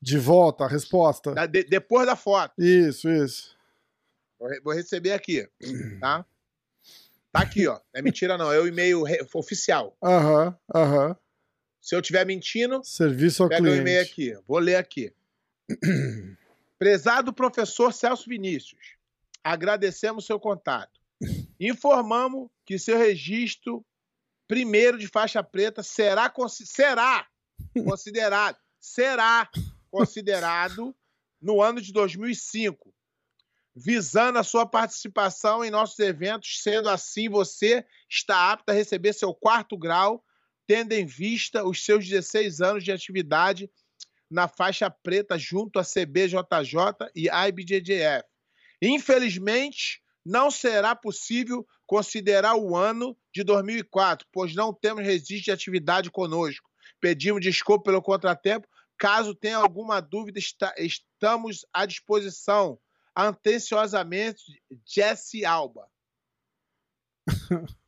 De volta, a resposta. Da, de, depois da foto. Isso, isso. Vou, vou, receber aqui, tá? Tá aqui, ó. É mentira, não. É o e-mail oficial. Aham, uhum, aham. Uhum. Se eu estiver mentindo, Serviço ao pega cliente. o e-mail aqui. Vou ler aqui. Prezado professor Celso Vinícius, agradecemos seu contato. Informamos que seu registro primeiro de faixa preta será, será considerado será considerado no ano de 2005, visando a sua participação em nossos eventos, sendo assim você está apto a receber seu quarto grau tendo em vista os seus 16 anos de atividade na faixa preta junto à CBJJ e IBJJF. Infelizmente, não será possível considerar o ano de 2004, pois não temos registro de atividade conosco. Pedimos desculpa pelo contratempo, Caso tenha alguma dúvida, está, estamos à disposição. Atenciosamente, Jesse Alba.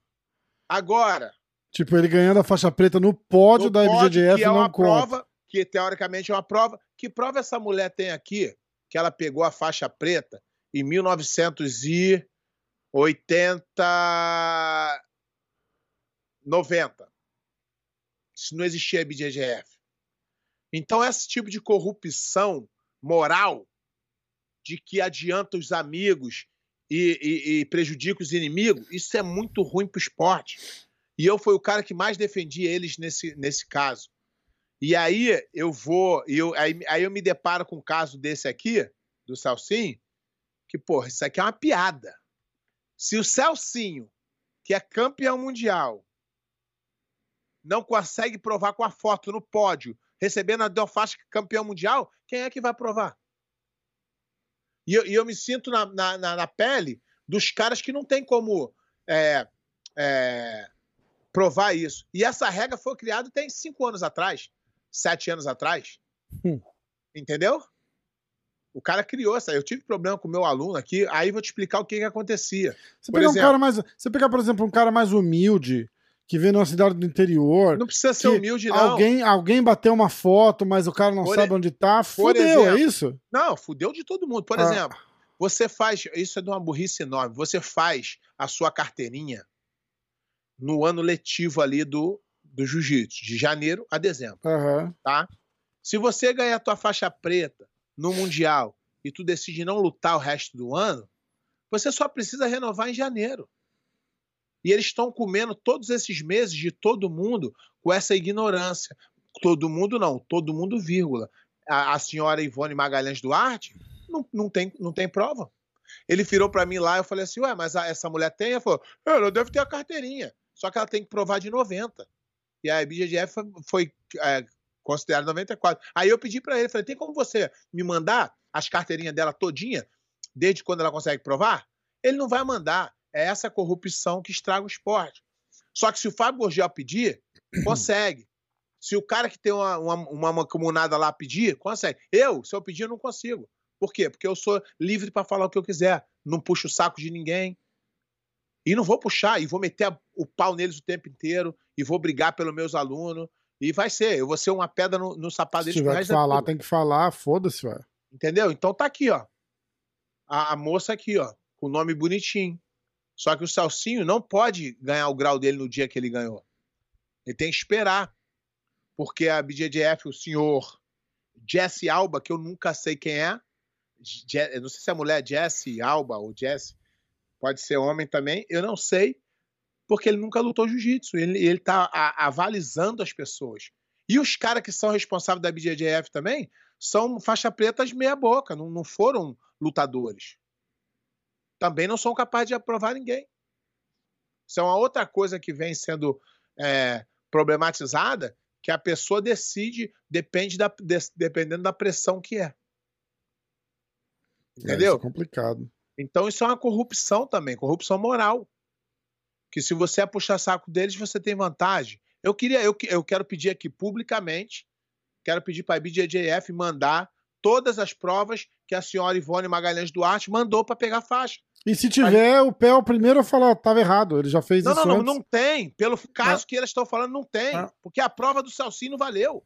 Agora. Tipo, ele ganhando a faixa preta no pódio no da IBJJF que é não uma conta. prova, que teoricamente é uma prova. Que prova essa mulher tem aqui? Que ela pegou a faixa preta em 1980. 90. Isso não existia IBJJF. Então, esse tipo de corrupção moral, de que adianta os amigos e, e, e prejudica os inimigos, isso é muito ruim para o esporte. E eu fui o cara que mais defendi eles nesse, nesse caso. E aí eu vou, eu, aí, aí eu me deparo com um caso desse aqui, do Celcinho, que, porra, isso aqui é uma piada. Se o Celcinho, que é campeão mundial, não consegue provar com a foto no pódio, recebendo a Delfaixa campeão mundial, quem é que vai provar? E eu, e eu me sinto na, na, na, pele dos caras que não tem como é, é, provar isso. E essa regra foi criada tem cinco anos atrás, sete anos atrás. Hum. Entendeu? O cara criou essa. Eu tive problema com o meu aluno aqui, aí vou te explicar o que, que acontecia. Você Por pegar, um exemplo- cara mais, você pegar, por exemplo, um cara mais humilde, que vem numa cidade do interior, Não precisa ser humilde, não. alguém, alguém bateu uma foto, mas o cara não Por sabe e- onde tá, fudeu, é exemplo, isso? Não, fudeu de todo mundo. Por Ah. exemplo, você faz. Isso é de uma burrice enorme. Você faz a sua carteirinha no ano letivo ali do, do jiu-jitsu, de janeiro a dezembro, Aham. tá? Se você ganhar a tua faixa preta no Mundial e tu decide não lutar o resto do ano, você só precisa renovar em janeiro. E eles estão comendo todos esses meses de todo mundo com essa ignorância. Todo mundo não, todo mundo, vírgula. A, a senhora Ivone Magalhães Duarte não, não, tem, não tem prova. Ele virou para mim lá eu falei assim: Ué, mas a- essa mulher tem? Ela falou: "É, Ela deve ter a carteirinha. Só que ela tem que provar de 90. E a IBJJF foi, foi é, considerada 94. Aí eu pedi para ele: falei, Tem como você me mandar as carteirinhas dela todinha, desde quando ela consegue provar? Ele não vai mandar. É essa corrupção que estraga o esporte. Só que se o Fábio Gorgel pedir, consegue. Se o cara que tem uma, uma, uma mancomunada lá pedir, consegue. Eu, se eu pedir, eu não consigo. Por quê? Porque eu sou livre para falar o que eu quiser. Não puxo o saco de ninguém. E não vou puxar, e vou meter o pau neles o tempo inteiro, e vou brigar pelos meus alunos. E vai ser, eu vou ser uma pedra no, no sapato Se deles pro tiver que falar, tem que falar, foda-se, velho. Entendeu? Então tá aqui, ó. A, a moça aqui, ó, com o nome bonitinho. Só que o Salsinho não pode ganhar o grau dele no dia que ele ganhou. Ele tem que esperar. Porque a BJJF, o senhor Jesse Alba, que eu nunca sei quem é, Je- não sei se é mulher Jesse Alba ou Jesse, pode ser homem também, eu não sei, porque ele nunca lutou jiu-jitsu. Ele, ele tá a- avalizando as pessoas. E os caras que são responsáveis da BJJF também são faixa pretas meia boca, não, não foram lutadores. Também não são capazes de aprovar ninguém. Isso é uma outra coisa que vem sendo é, problematizada, que a pessoa decide, depende da, des- dependendo da pressão que é. É, Entendeu? isso é complicado. Então isso é uma corrupção também, corrupção moral. Que se você é puxar saco deles, você tem vantagem. Eu queria, eu, eu quero pedir aqui publicamente, quero pedir para a BJJF mandar todas as provas que a senhora Ivone Magalhães Duarte mandou para pegar faixa. E se tiver, o pé é o primeiro a falar, tava errado, ele já fez Não, isso não, não, não tem. Pelo caso que elas estão falando, não tem. Ah. Porque a prova do Celcinho não valeu.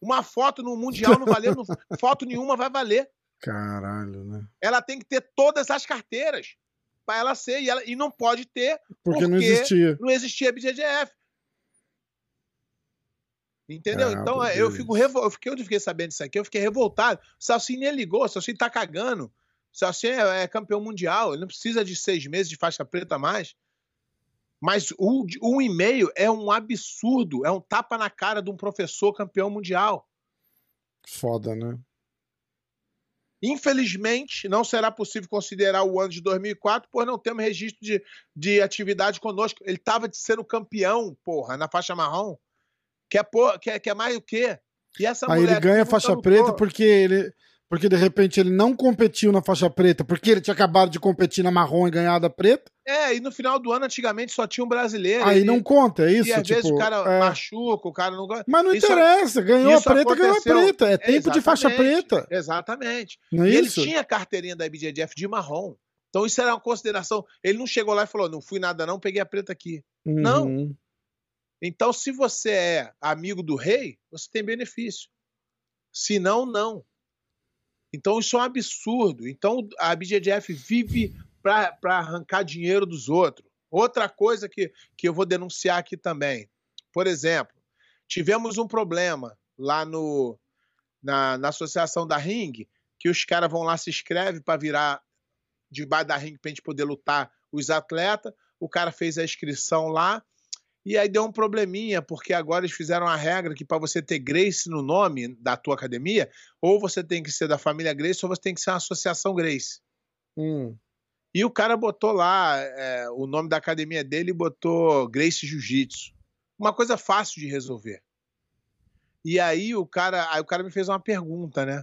Uma foto no Mundial não valeu, não- foto nenhuma vai valer. Caralho, né? Ela tem que ter todas as carteiras para ela ser, e, ela, e não pode ter Porque não Porque- existia. não existia BJJF. Entendeu? Ah, então é, eu Deus. fico revol... eu fiquei, eu fiquei sabendo disso aqui, eu fiquei revoltado. O Salsinho nem ligou, o Salsinho tá cagando. O Salsinho é, é campeão mundial, ele não precisa de seis meses de faixa preta mais. Mas o, um e-mail é um absurdo, é um tapa na cara de um professor campeão mundial. Foda, né? Infelizmente, não será possível considerar o ano de 2004, pois não temos registro de, de atividade conosco. Ele estava de ser o campeão, porra, na faixa marrom. Quer, por, quer, quer mais o quê? E essa Aí mulher ele ganha que faixa preta porque ele. Porque de repente ele não competiu na faixa preta, porque ele tinha acabado de competir na marrom e ganhado a preta. É, e no final do ano, antigamente, só tinha um brasileiro. Aí e, não conta, é isso? E às tipo, vezes o cara é. machuca, o cara não gosta. Mas não Isso- interessa, ganhou a preta, ganhou a aconteceu. preta. É tempo de faixa preta. Exatamente. Não é e isso? ele tinha a carteirinha da IBJJF de marrom. Então isso era uma consideração. Ele não chegou lá e falou: não fui nada, não, peguei a preta aqui. não. Uhum. Então, se você é amigo do rei, você tem benefício. Se não, não. Então, isso é um absurdo. Então, a BJJF vive para arrancar dinheiro dos outros. Outra coisa que, que eu vou denunciar aqui também. Por exemplo, tivemos um problema lá no, na, na associação da Ring, que os caras vão lá, se inscrevem para virar debaixo da ring para a gente poder lutar os atletas. O cara fez a inscrição lá. E aí deu um probleminha, porque agora eles fizeram a regra que para você ter Grace no nome da tua academia, ou você tem que ser da família Grace, ou você tem que ser uma associação Grace. Hum. E o cara botou lá é, o nome da academia dele e botou Grace Jiu-Jitsu. Uma coisa fácil de resolver. E aí o cara, aí o cara me fez uma pergunta, né?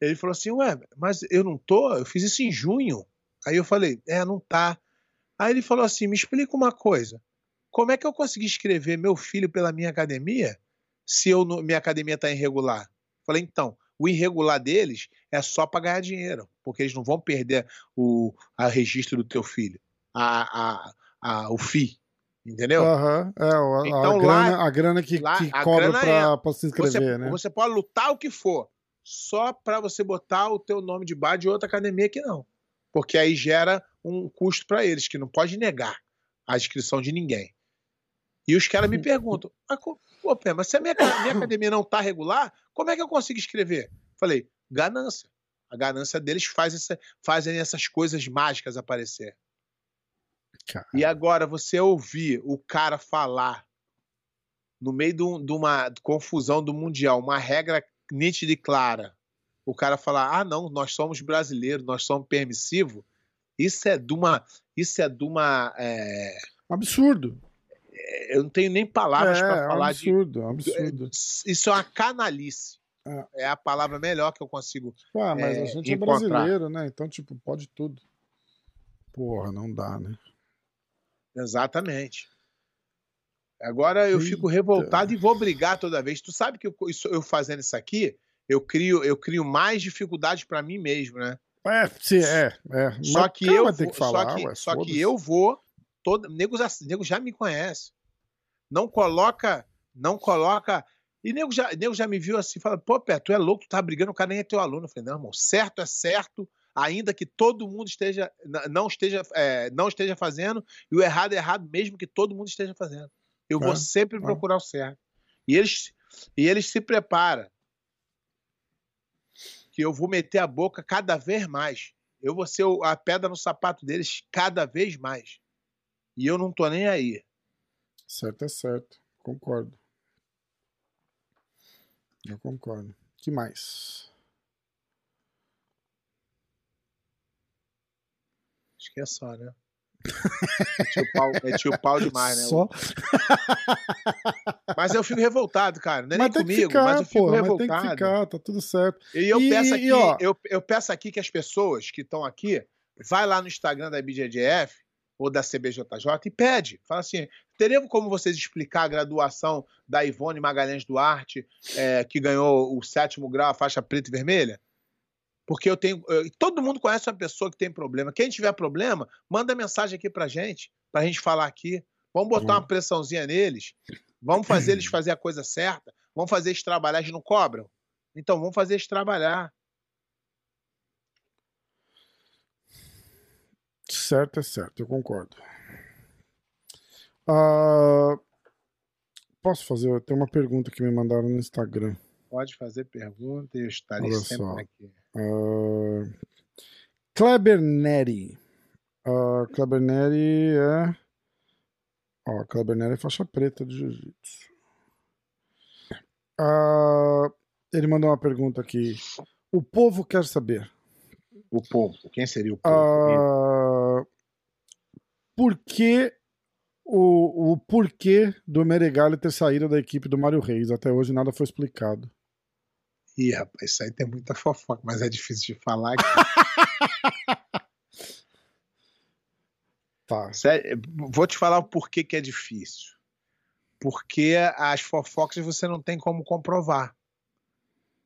Ele falou assim: "Ué, mas eu não tô, eu fiz isso em junho". Aí eu falei: "É, não tá". Aí ele falou assim: "Me explica uma coisa. Como é que eu consegui inscrever meu filho pela minha academia se eu minha academia está irregular?" Falei: "Então, o irregular deles é só para ganhar dinheiro, porque eles não vão perder o a registro do teu filho, a, a, a, o FII, entendeu? Aham, é, a, Então, a lá- grana, a grana que, lá que cobra pra, é- se Você, inscrever, né? você pode lutar o que for, só para você botar o teu nome de bar de outra academia que não, porque aí gera um custo para eles que não pode negar a inscrição de ninguém. E os caras me perguntam, mas, pô, Pé, mas se a minha, minha academia não tá regular, como é que eu consigo escrever? Falei, ganância. A ganância deles faz essa, fazem essas coisas mágicas aparecer. Cara. E agora você ouvir o cara falar no meio de, um- de uma confusão do mundial, uma regra nítida e clara, o cara falar: "Ah, não, nós somos brasileiros, nós somos permissivos". Isso é de uma, isso é de uma, é, Absurdo. Eu não tenho nem palavras é, para é um falar de absurdo, é um absurdo. isso é uma canalice. É. É a palavra melhor que eu consigo. Ah, mas é, a gente é encontrar. brasileiro, né? Então, tipo, pode tudo. Porra, não dá, né? Exatamente. Agora eu fico Eita. revoltado e vou brigar toda vez. Tu sabe que eu, isso- eu fazendo isso aqui, eu crio, eu crio mais dificuldades para mim mesmo, né? É, sim, é, é. Só Mas que eu vou, que falar, só que, ué, só que eu vou, todo, nego, já, nego já me conhece. Não coloca, não coloca. E nego já, nego já me viu assim, fala, pô, Pé, tu é louco, tu tá brigando, o cara nem é teu aluno. Eu falei, não, irmão, certo é certo, ainda que todo mundo esteja, não esteja, é, não esteja fazendo, e o errado é errado, mesmo que todo mundo esteja fazendo. Eu É, vou sempre é. procurar o certo. E eles, e eles se preparam. Que eu vou meter a boca cada vez mais. Eu vou ser a pedra no sapato deles cada vez mais. E eu não tô nem aí. Certo é certo. Concordo. Eu concordo. que mais? Acho que é só, né? É tio pau, é tio pau demais, né? Só? Mas eu fico revoltado, cara. Não é mas nem comigo, ficar, mas eu fico pô. Mas tem revoltado. que ficar, tá tudo certo. E eu E- peço e, aqui, ó- eu, eu peço aqui que as pessoas que estão aqui, vai lá no Instagram da BJJF ou da CBJJ e pede. Fala assim: teria como vocês explicar a graduação da Ivone Magalhães Duarte, é, que ganhou o sétimo grau, a faixa preta e vermelha? Porque eu tenho. eu- todo mundo conhece uma pessoa que tem problema. Quem tiver problema, manda mensagem aqui pra gente, pra gente falar aqui. Vamos botar Hum. uma pressãozinha neles. Vamos fazer eles fazer a coisa certa. Vamos fazer eles trabalhar. Eles não cobram? Então vamos fazer eles trabalhar. Certo é certo, eu concordo. Ah, posso fazer? Tem uma pergunta que me mandaram no Instagram. Pode fazer pergunta e eu estarei Olha sempre só. aqui. Ah, Kleber Neri. Ah, Kleber Neri é. Ó, Kleber Neri é faixa preta de jiu-jitsu. Ah, ele mandou uma pergunta aqui. O povo quer saber. O povo. Quem seria o povo? Ah, por que o, o porquê do Meregali ter saído da equipe do Mário Reis? Até hoje nada foi explicado. Ih, rapaz, isso aí tem muita fofoca, mas é difícil de falar. Tá. Sério, vou te falar o porquê que é difícil. Porque as fofocas você não tem como comprovar.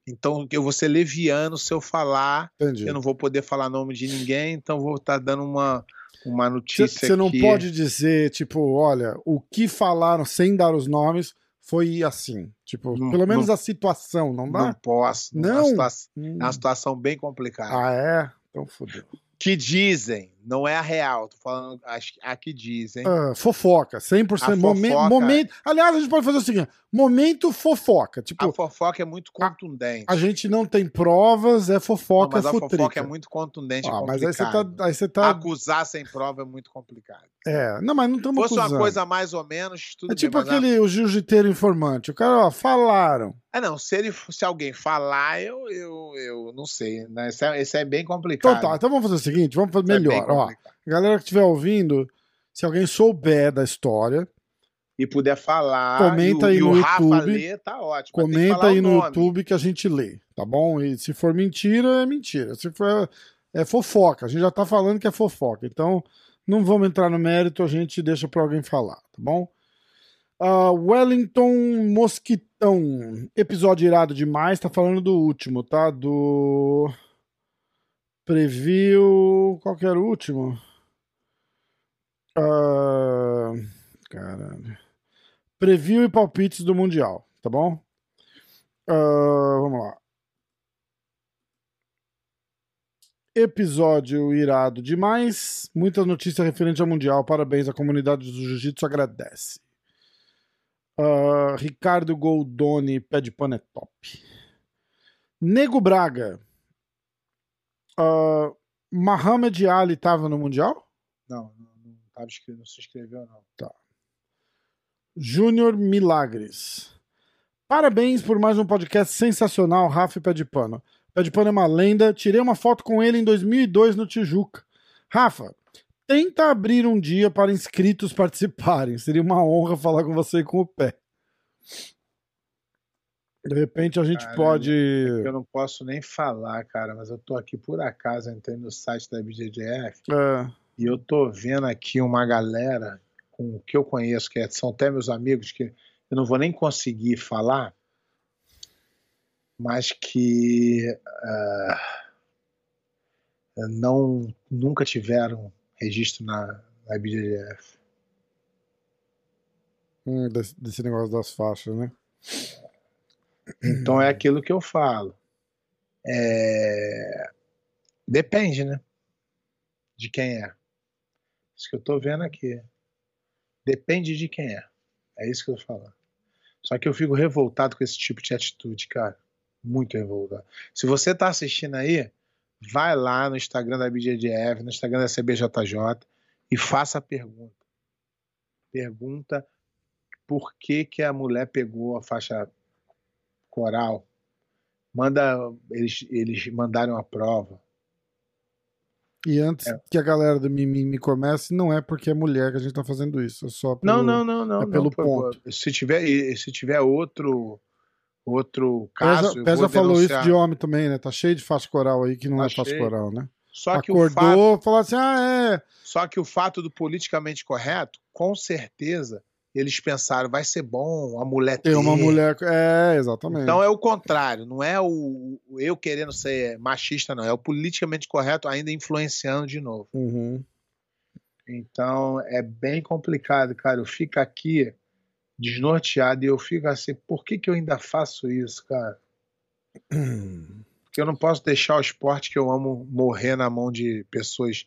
Então eu vou ser leviano se eu falar. Entendi. Eu não vou poder falar nome de ninguém, então vou estar dando uma, uma notícia. Você não que- pode dizer, tipo, olha, o que falaram sem dar os nomes foi assim. Tipo, Não- pelo menos não- a situação, não Não dá? posso. Não. É uma situação, é uma situação bem complicada. Ah, é? Então fodeu. Que dizem, não é a real, tô falando a que dizem. Ah, fofoca, 100%. A Momen- fofoca- momento. Aliás, a gente pode fazer o seguinte: momento fofoca. Tipo, A fofoca é muito contundente. a gente não tem provas, é Não, fofoca, mas a futrica. fofoca é muito contundente. Ah, é mas aí você tá. Aí você tá Acusar sem prova é muito complicado. é, não, mas não estamos Fosse acusando. uma coisa mais ou menos, tudo é tipo bem. a- aquele o jiu-jiteiro informante. O cara, ó, falaram. É, não, se, ele, se alguém falar, eu, eu, eu não sei. Né? Esse, é, esse é bem complicado. Então tá, então vamos fazer o seguinte, vamos fazer é melhor. Ó, complicado. galera que estiver ouvindo, se alguém souber da história, E puder falar. Comenta e o, aí e o no Rafa YouTube. lê, tá ótimo. comenta falar aí no nome. YouTube que a gente lê, tá bom? E se for mentira, é mentira. Se for é fofoca, a gente já tá falando que é fofoca. Então, não vamos entrar no mérito, a gente deixa pra alguém falar, tá bom? Ah, Wellington Mosquitão, episódio irado demais, tá falando do último, tá? Do preview, qual que era o último? Ah, caralho. Preview e palpites do Mundial, tá bom? Ah, vamos lá. Episódio irado demais. Muitas notícias referentes ao Mundial. Parabéns, a comunidade do Jiu-Jitsu agradece. Ah, Ricardo Goldoni, pé de pano é top. Nego Braga. Ah, Mohamed Ali estava no Mundial? Não, não, tava não se inscreveu, não. Júnior Milagres. Parabéns por mais um podcast sensacional, Rafa e Pé de Pano. Pé de Pano é uma lenda. Tirei uma foto com ele em 2002 no Tijuca. Rafa, tenta abrir um dia para inscritos participarem. Seria uma honra falar com você e com o Pé. De repente a gente Caralho. pode. Eu não posso nem falar, cara, mas eu tô aqui por acaso, entrei no site da BJJF É, e eu tô vendo aqui uma galera com o que eu conheço, que é- são até meus amigos, que eu não vou nem conseguir falar, mas que ah, não nunca tiveram registro na, na hum, desse, desse negócio das faixas, né? Então é aquilo que eu falo. É, Depende, né? De quem é. Isso que eu tô vendo aqui. Depende de quem é. É isso que eu tô falando. Só que eu fico revoltado com esse tipo de atitude, cara. Muito revoltado. Se você tá assistindo aí, vai lá no Instagram da BJJF, no Instagram da CBJJ e faça a pergunta. Pergunta por que, que a mulher pegou a faixa coral. Manda, eles, eles mandaram a prova. E antes É. que a galera do Mimimi comece, não é porque é mulher que a gente tá fazendo isso. É só pelo... Não, não, não, não. é pelo não, ponto. Se tiver, se tiver outro, outro caso, Pesa, Pesa falou isso de homem também, né? Tá cheio de faixa coral aí que não Tá é faixa coral, né? Só que, o fato, Acordou, falou assim: ah, é. só que o fato do politicamente correto, com certeza, eles pensaram, vai ser bom a mulher ter. Tem uma mulher. É, exatamente. Então é o contrário, não é o, o eu querendo ser machista, não. É o politicamente correto ainda influenciando de novo. Uhum. Então é bem complicado, cara. Eu fico aqui desnorteado e eu fico assim, por que, que eu ainda faço isso, cara? Porque eu não posso deixar o esporte que eu amo morrer na mão de pessoas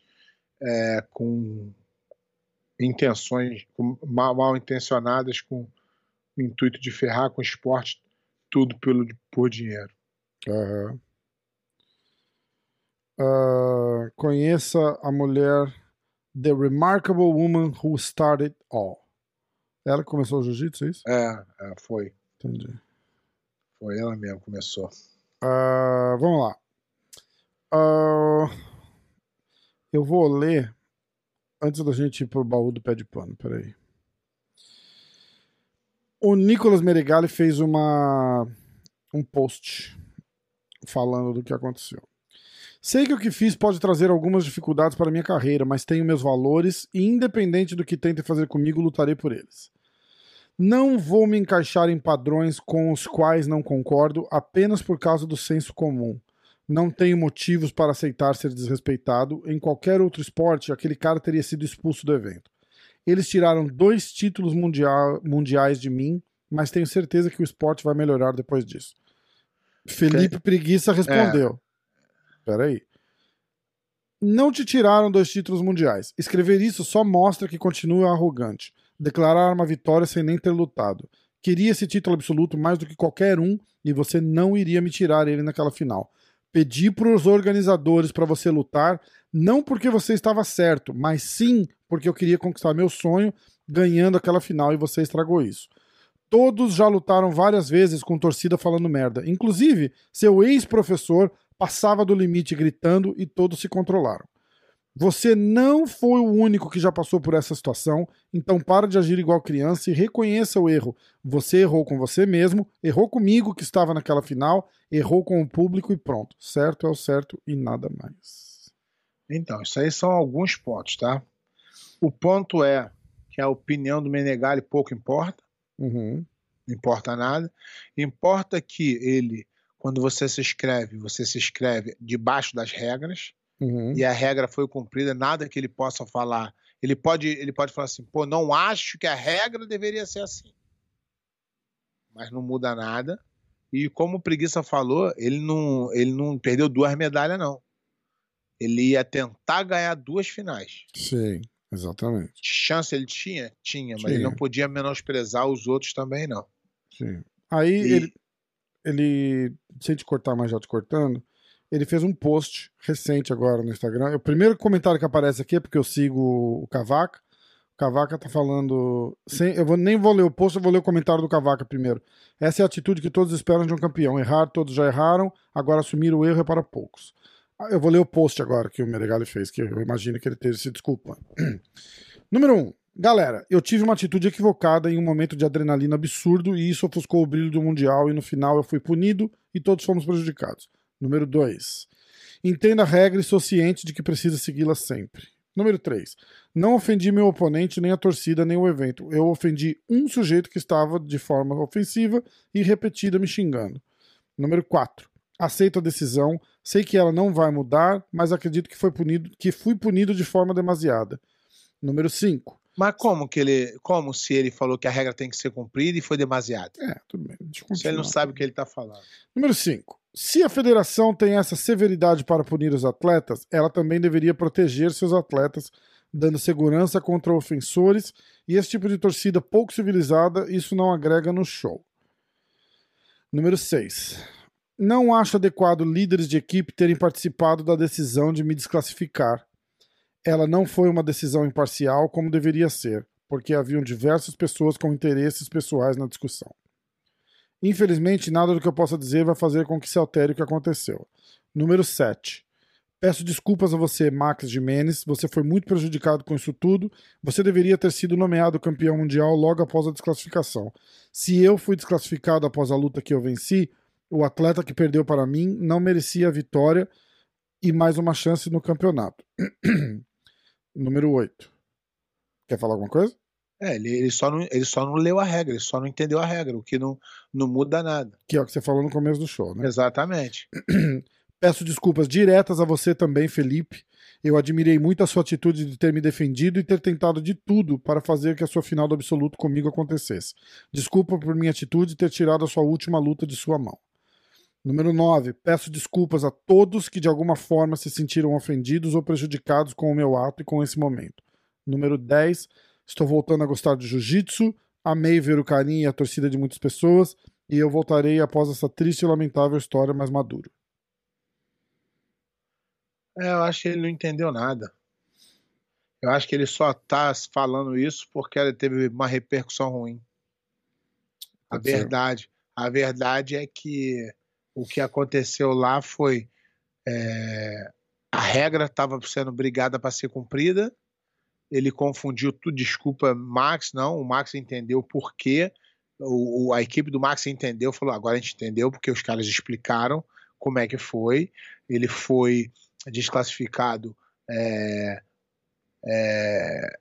é, com intenções, mal, mal intencionadas, com o intuito de ferrar com o esporte, tudo pelo, por dinheiro. Aham. Ah, conheça a mulher The Remarkable Woman Who Started All. Ela começou o jiu-jitsu, é isso? É, é, foi. Entendi. Foi ela mesmo que começou. Ah, vamos lá. Ah, eu vou ler antes da gente ir pro baú do pé de pano. Peraí. O Nicolas Meregali fez uma um post falando do que aconteceu. Sei que o que fiz pode trazer algumas dificuldades para minha carreira, mas tenho meus valores e, independente do que tentem fazer comigo, lutarei por eles. Não vou me encaixar em padrões com os quais não concordo apenas por causa do senso comum. Não tenho motivos para aceitar ser desrespeitado. Em qualquer outro esporte, aquele cara teria sido expulso do evento. Eles tiraram dois títulos mundial, mundiais de mim, mas tenho certeza que o esporte vai melhorar depois disso. Felipe Preguiça respondeu. É. Peraí. Não te tiraram dois títulos mundiais. Escrever isso só mostra que continua arrogante declarar uma vitória sem nem ter lutado. Queria esse título absoluto mais do que qualquer um e você não iria me tirar ele naquela final. Pedi para os organizadores para você lutar, não porque você estava certo, mas sim porque eu queria conquistar meu sonho ganhando aquela final e você estragou isso. Todos já lutaram várias vezes com torcida falando merda. Inclusive, seu ex-professor passava do limite gritando e todos se controlaram. Você não foi o único que já passou por essa situação, então para de agir igual criança e reconheça o erro. Você errou com você mesmo, errou comigo que estava naquela final, errou com o público e pronto. Certo é o certo e nada mais. Então, isso aí são alguns pontos, tá? O ponto é que a opinião do Menegali pouco importa. Uhum. Não importa nada. Importa que ele, quando você se inscreve, você se inscreve debaixo das regras uhum. e a regra foi cumprida, nada que ele possa falar. Ele pode, ele pode falar assim, pô, não acho que a regra deveria ser assim. Mas não muda nada. E como o Preguiça falou, ele não, ele não perdeu duas medalhas, não. Ele ia tentar ganhar duas finais. Sim, exatamente. Chance ele tinha? Tinha, mas tinha. ele não podia menosprezar os outros também, não. Sim. Aí e... ele, ele, sem te cortar, mas já te cortando, ele fez um post recente agora no Instagram. O primeiro comentário que aparece aqui é porque eu sigo o Cavaca. O Cavaca tá falando. Sem, eu vou, nem vou ler o post, eu vou ler o comentário do Cavaca primeiro. Essa é a atitude que todos esperam de um campeão. Errar, todos já erraram, agora assumir o erro é para poucos. Ah, eu vou ler o post agora que o Meregali fez, que eu imagino que ele esteja se desculpando. Número 1. Um, galera, eu tive uma atitude equivocada em um momento de adrenalina absurdo e isso ofuscou o brilho do Mundial e no final eu fui punido e todos fomos prejudicados. Número 2. Entenda a regra e sou ciente de que precisa segui-la sempre. Número 3. Não ofendi meu oponente, nem a torcida, nem o evento. Eu ofendi um sujeito que estava de forma ofensiva e repetida me xingando. Número 4. Aceito a decisão, sei que ela não vai mudar, mas acredito que foi punido, que fui punido de forma demasiada. Número 5. Mas como que ele. Como se ele falou que a regra tem que ser cumprida e foi demasiado? É, tudo bem. Se ele não sabe o que ele está falando. Número 5. Se a federação tem essa severidade para punir os atletas, ela também deveria proteger seus atletas, dando segurança contra ofensores e esse tipo de torcida pouco civilizada, isso não agrega no show. Número 6. Não acho adequado líderes de equipe terem participado da decisão de me desclassificar. Ela não foi uma decisão imparcial como deveria ser, porque haviam diversas pessoas com interesses pessoais na discussão. Infelizmente, nada do que eu possa dizer vai fazer com que se altere o que aconteceu. Número 7. Peço desculpas a você, Max Jimenez. Você foi muito prejudicado com isso tudo. Você deveria ter sido nomeado campeão mundial logo após a desclassificação. Se eu fui desclassificado após a luta que eu venci, o atleta que perdeu para mim não merecia a vitória e mais uma chance no campeonato. Número 8. Quer falar alguma coisa? É, ele, ele, só não, ele só não leu a regra, ele só não entendeu a regra, o que não, não muda nada. Que é o que você falou no começo do show, né? Exatamente. Peço desculpas diretas a você também, Felipe. Eu admirei muito a sua atitude de ter me defendido e ter tentado de tudo para fazer que a sua final do absoluto comigo acontecesse. Desculpa por minha atitude ter tirado a sua última luta de sua mão. Número 9. Peço desculpas a todos que de alguma forma se sentiram ofendidos ou prejudicados com o meu ato e com esse momento. Número 10. Estou voltando a gostar de jiu-jitsu, amei ver o carinho e a torcida de muitas pessoas, e eu voltarei após essa triste e lamentável história mais maduro. É, eu acho que ele não entendeu nada. Eu acho que ele só está falando isso porque ele teve uma repercussão ruim. A Pode verdade, ser. a verdade é que o que aconteceu lá foi é, a regra estava sendo brigada para ser cumprida ele confundiu tudo. Desculpa, Max, não. O Max entendeu por quê. O, a equipe do Max entendeu, falou: agora a gente entendeu, porque os caras explicaram como é que foi. Ele foi desclassificado é, é,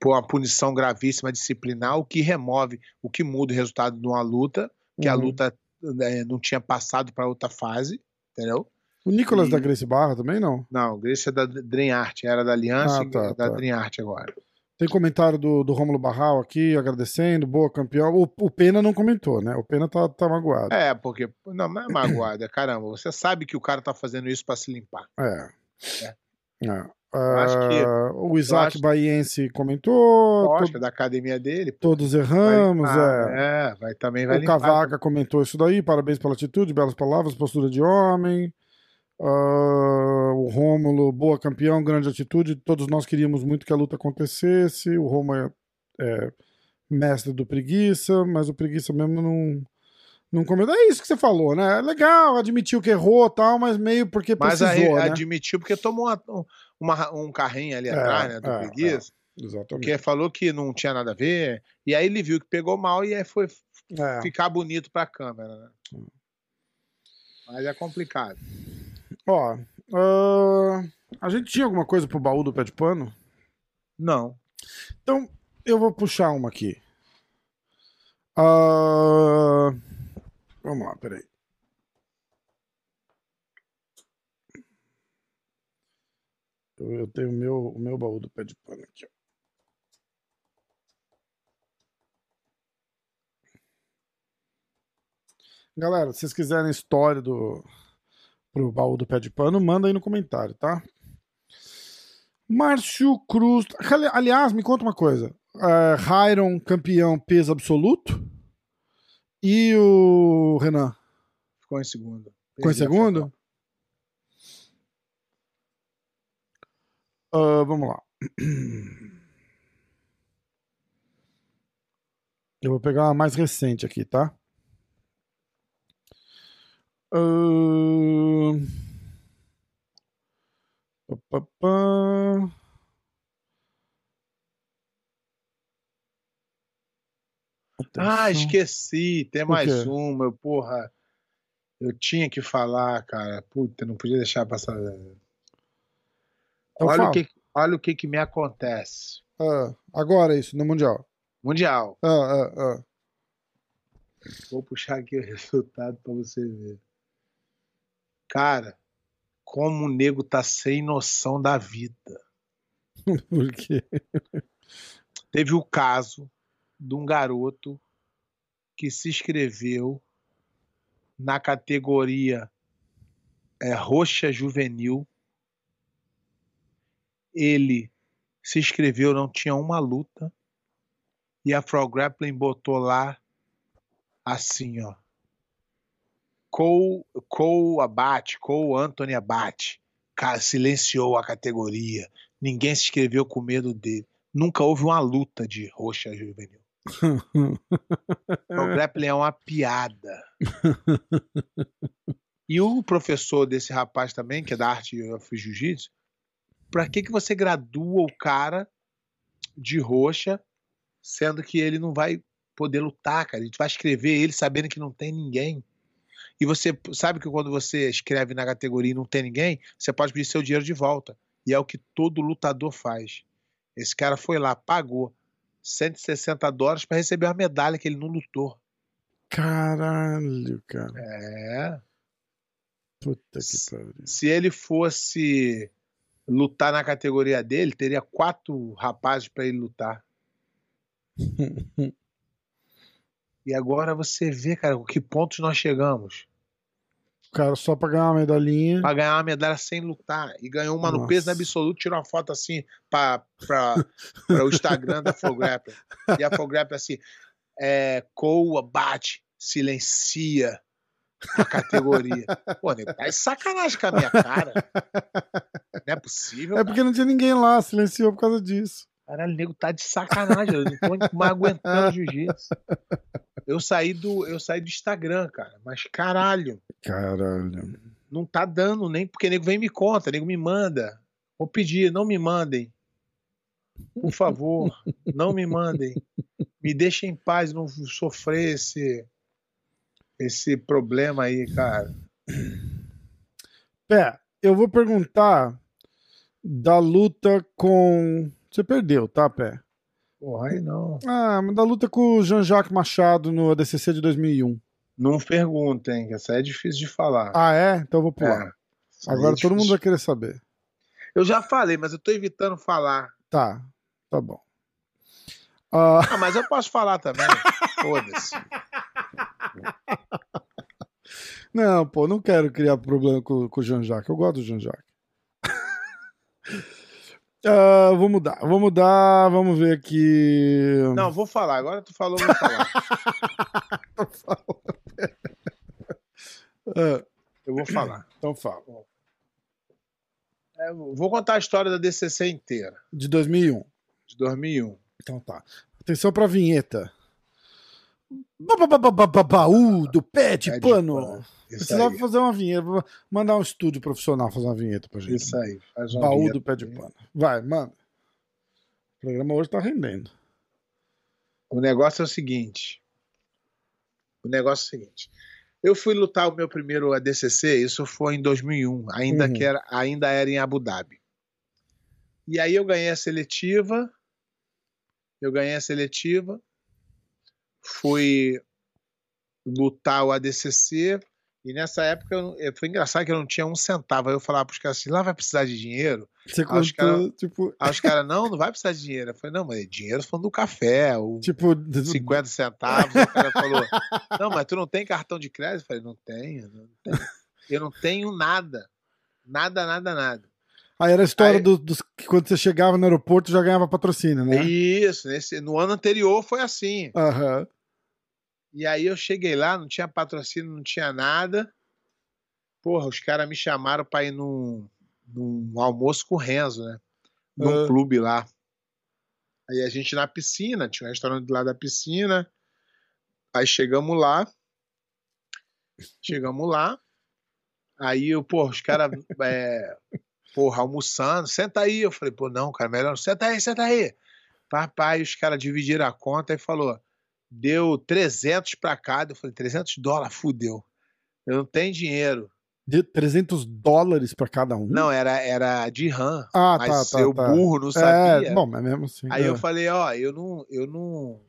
por uma punição gravíssima disciplinar, o que remove, o que muda o resultado de uma luta, que Uhum. a luta é, não tinha passado para outra fase, entendeu? O Nicolas E- da Grace Barra também não? Não, Grace é da Dream Art, era da Aliança Ah, e tá, da tá. Dream Art agora. Tem comentário do, do Rômulo Barral aqui, agradecendo, boa campeão. O, o Pena não comentou, né? O Pena tá, tá magoado. É, porque. Não, não é magoada, caramba. Você sabe que o cara tá fazendo isso para se limpar. É. É. É. que- Ah, o Isaac acho- Baiense comentou. Lógico, to- é da academia dele. pô, todos vai erramos, limpar, é. é, vai também vai O limpar. Cavaca comentou isso daí, parabéns pela atitude, belas palavras, postura de homem. Ah, o Rômulo, boa campeão, grande atitude. Todos nós queríamos muito que a luta acontecesse. O Rômulo é, é mestre do preguiça, mas o preguiça mesmo não, não comentou. É isso que você falou, né? É legal, admitiu que errou e tal, mas meio porque Mas precisou, aí, né? admitiu porque tomou uma- um- uma- um carrinho ali É, atrás, né? Do é, preguiça. Exatamente. Porque falou que não tinha nada a ver. E aí ele viu que pegou mal e aí foi É. ficar bonito pra câmera, né? Mas é complicado. Ó, ah, a gente tinha alguma coisa pro baú do pé de pano? Não. Então, eu vou puxar uma aqui. Ah, vamos lá, peraí. Eu, eu tenho o meu, o meu baú do pé de pano aqui. ó. Galera, se vocês quiserem história do pro baú do pé de pano, manda aí no comentário, tá? Márcio Cruz. Ali- Aliás, me conta uma coisa. Uh, campeão peso absoluto. E o Renan? Ficou em segundo. Ficou em segundo? Ah, vamos lá. Eu vou pegar uma mais recente aqui, tá? Ahn. Pá, pá, pá. Ah, esqueci. Tem mais uma. Eu, porra. Eu tinha que falar, cara. Puta, não podia deixar passar. Então olha, fala. o que, olha o que que me acontece. Ah, agora isso, no Mundial. Mundial. Ah, ah, ah. Vou puxar aqui o resultado pra você ver. Cara, como o nego tá sem noção da vida. Por quê? Teve o caso de um garoto que se inscreveu na categoria é, roxa juvenil. Ele se inscreveu, não tinha uma luta. E a Pro Grappling botou lá assim, ó. Cole, Cole Abate, Cole Anthony Abate. Silenciou a categoria. Ninguém se inscreveu com medo dele. Nunca houve uma luta de roxa juvenil. O grappling é uma piada. E o professor desse rapaz também, que é da arte of jiu-jitsu, pra que, que você gradua o cara de roxa, sendo que ele não vai poder lutar, cara? A gente vai escrever ele sabendo que não tem ninguém. E você sabe que quando você escreve na categoria e não tem ninguém, você pode pedir seu dinheiro de volta. E é o que todo lutador faz. Esse cara foi lá, pagou 160 dólares para receber uma medalha que ele não lutou. Caralho, cara. É. Puta que pariu. Se ele fosse lutar na categoria dele, teria quatro rapazes para ele lutar. E agora você vê, cara, o que pontos nós chegamos. Cara só pra ganhar uma medalhinha. Pra ganhar uma medalha sem lutar. E ganhou uma no Nossa. peso absoluto, tirou uma foto assim para o Instagram da Fograppler. E a Fograppler assim, é, Coa, bate, silencia a categoria. Pô, nego, tá de sacanagem com a minha cara. Não é possível. É porque não tinha ninguém lá, silenciou por causa disso. Caralho, o nego tá de sacanagem. Eu não tô mais aguentando jiu-jitsu. Eu saí do, eu saí do Instagram, cara. Mas caralho, Caralho. não tá dando nem porque nego vem e me conta, nego me manda. Vou pedir, não me mandem. Por favor, não me mandem. Me deixem em paz, não sofrer esse esse problema aí, cara. Pé, eu vou perguntar da luta com. Você perdeu, tá, Pé? Porra, aí não. Ah, mas da luta com o Jean-Jacques Machado no ADCC de 2001. Não perguntem, essa é difícil de falar. Ah, é? Então eu vou pular. É, Agora é todo mundo vai querer saber. Eu já falei, mas eu tô evitando falar. Tá, tá bom. Ah, Ah, mas eu posso falar também. Foda-se. não, pô, não quero criar problema com, com o Jean-Jacques. Eu gosto do Jean-Jacques. Ah, vou mudar, vou mudar, vamos ver aqui. Não, vou falar. Agora tu falou, vou falar. Ah, Eu vou falar. então fala. É, vou contar a história da DCC inteira, De 2001. de 2001. Então tá. Atenção pra vinheta. Ba- ba- ba- ba- ba- Baú do pé de Pé de pano. pano. Precisava fazer uma vinheta, mandar um estúdio profissional fazer uma vinheta pra gente. Isso aí. Faz uma Baú vinheta do pé de pano. Vai, mano. O programa hoje tá rendendo. O negócio é o seguinte. O negócio é o seguinte. Eu fui lutar o meu primeiro ADCC, isso foi em 2001, ainda Uhum. que era, ainda era em Abu Dhabi. E aí eu ganhei a seletiva, eu ganhei a seletiva, fui lutar o ADCC, e nessa época eu, foi engraçado que eu não tinha um centavo. Aí eu falava pros caras assim, lá vai precisar de dinheiro? Você Acho que contou, tipo, Aí os caras, não, não vai precisar de dinheiro. Eu falei, não, mas dinheiro falando do café, o tipo, 50 centavos. O cara falou: Não, mas tu não tem cartão de crédito? Eu falei: Não tenho, não tenho. Eu não tenho nada. Nada, nada, nada. aí era a história Aí- do- dos que quando você chegava no aeroporto já ganhava patrocínio, né? Isso, nesse, no ano anterior foi assim. Aham. E aí eu cheguei lá, não tinha patrocínio, não tinha nada. Porra, os caras me chamaram pra ir num, num almoço com o Renzo, né? Num Ah. clube lá. Aí a gente na piscina, tinha um restaurante lá da piscina. Aí chegamos lá. Chegamos lá. Aí eu, porra, os caras, é, porra, almoçando, senta aí. Eu falei, pô, não, cara, melhor, não. senta aí, senta aí. Papai, os caras dividiram a conta e falou, deu 300 pra cada. Eu falei, 300 dólares, fudeu. Eu não tenho dinheiro. De 300 dólares pra cada um? Não, era, era de RAM. Ah, mas tá, tá. eu tá. burro não sabia. É, bom, mas mesmo assim. Aí é. eu falei, ó, eu não, eu não,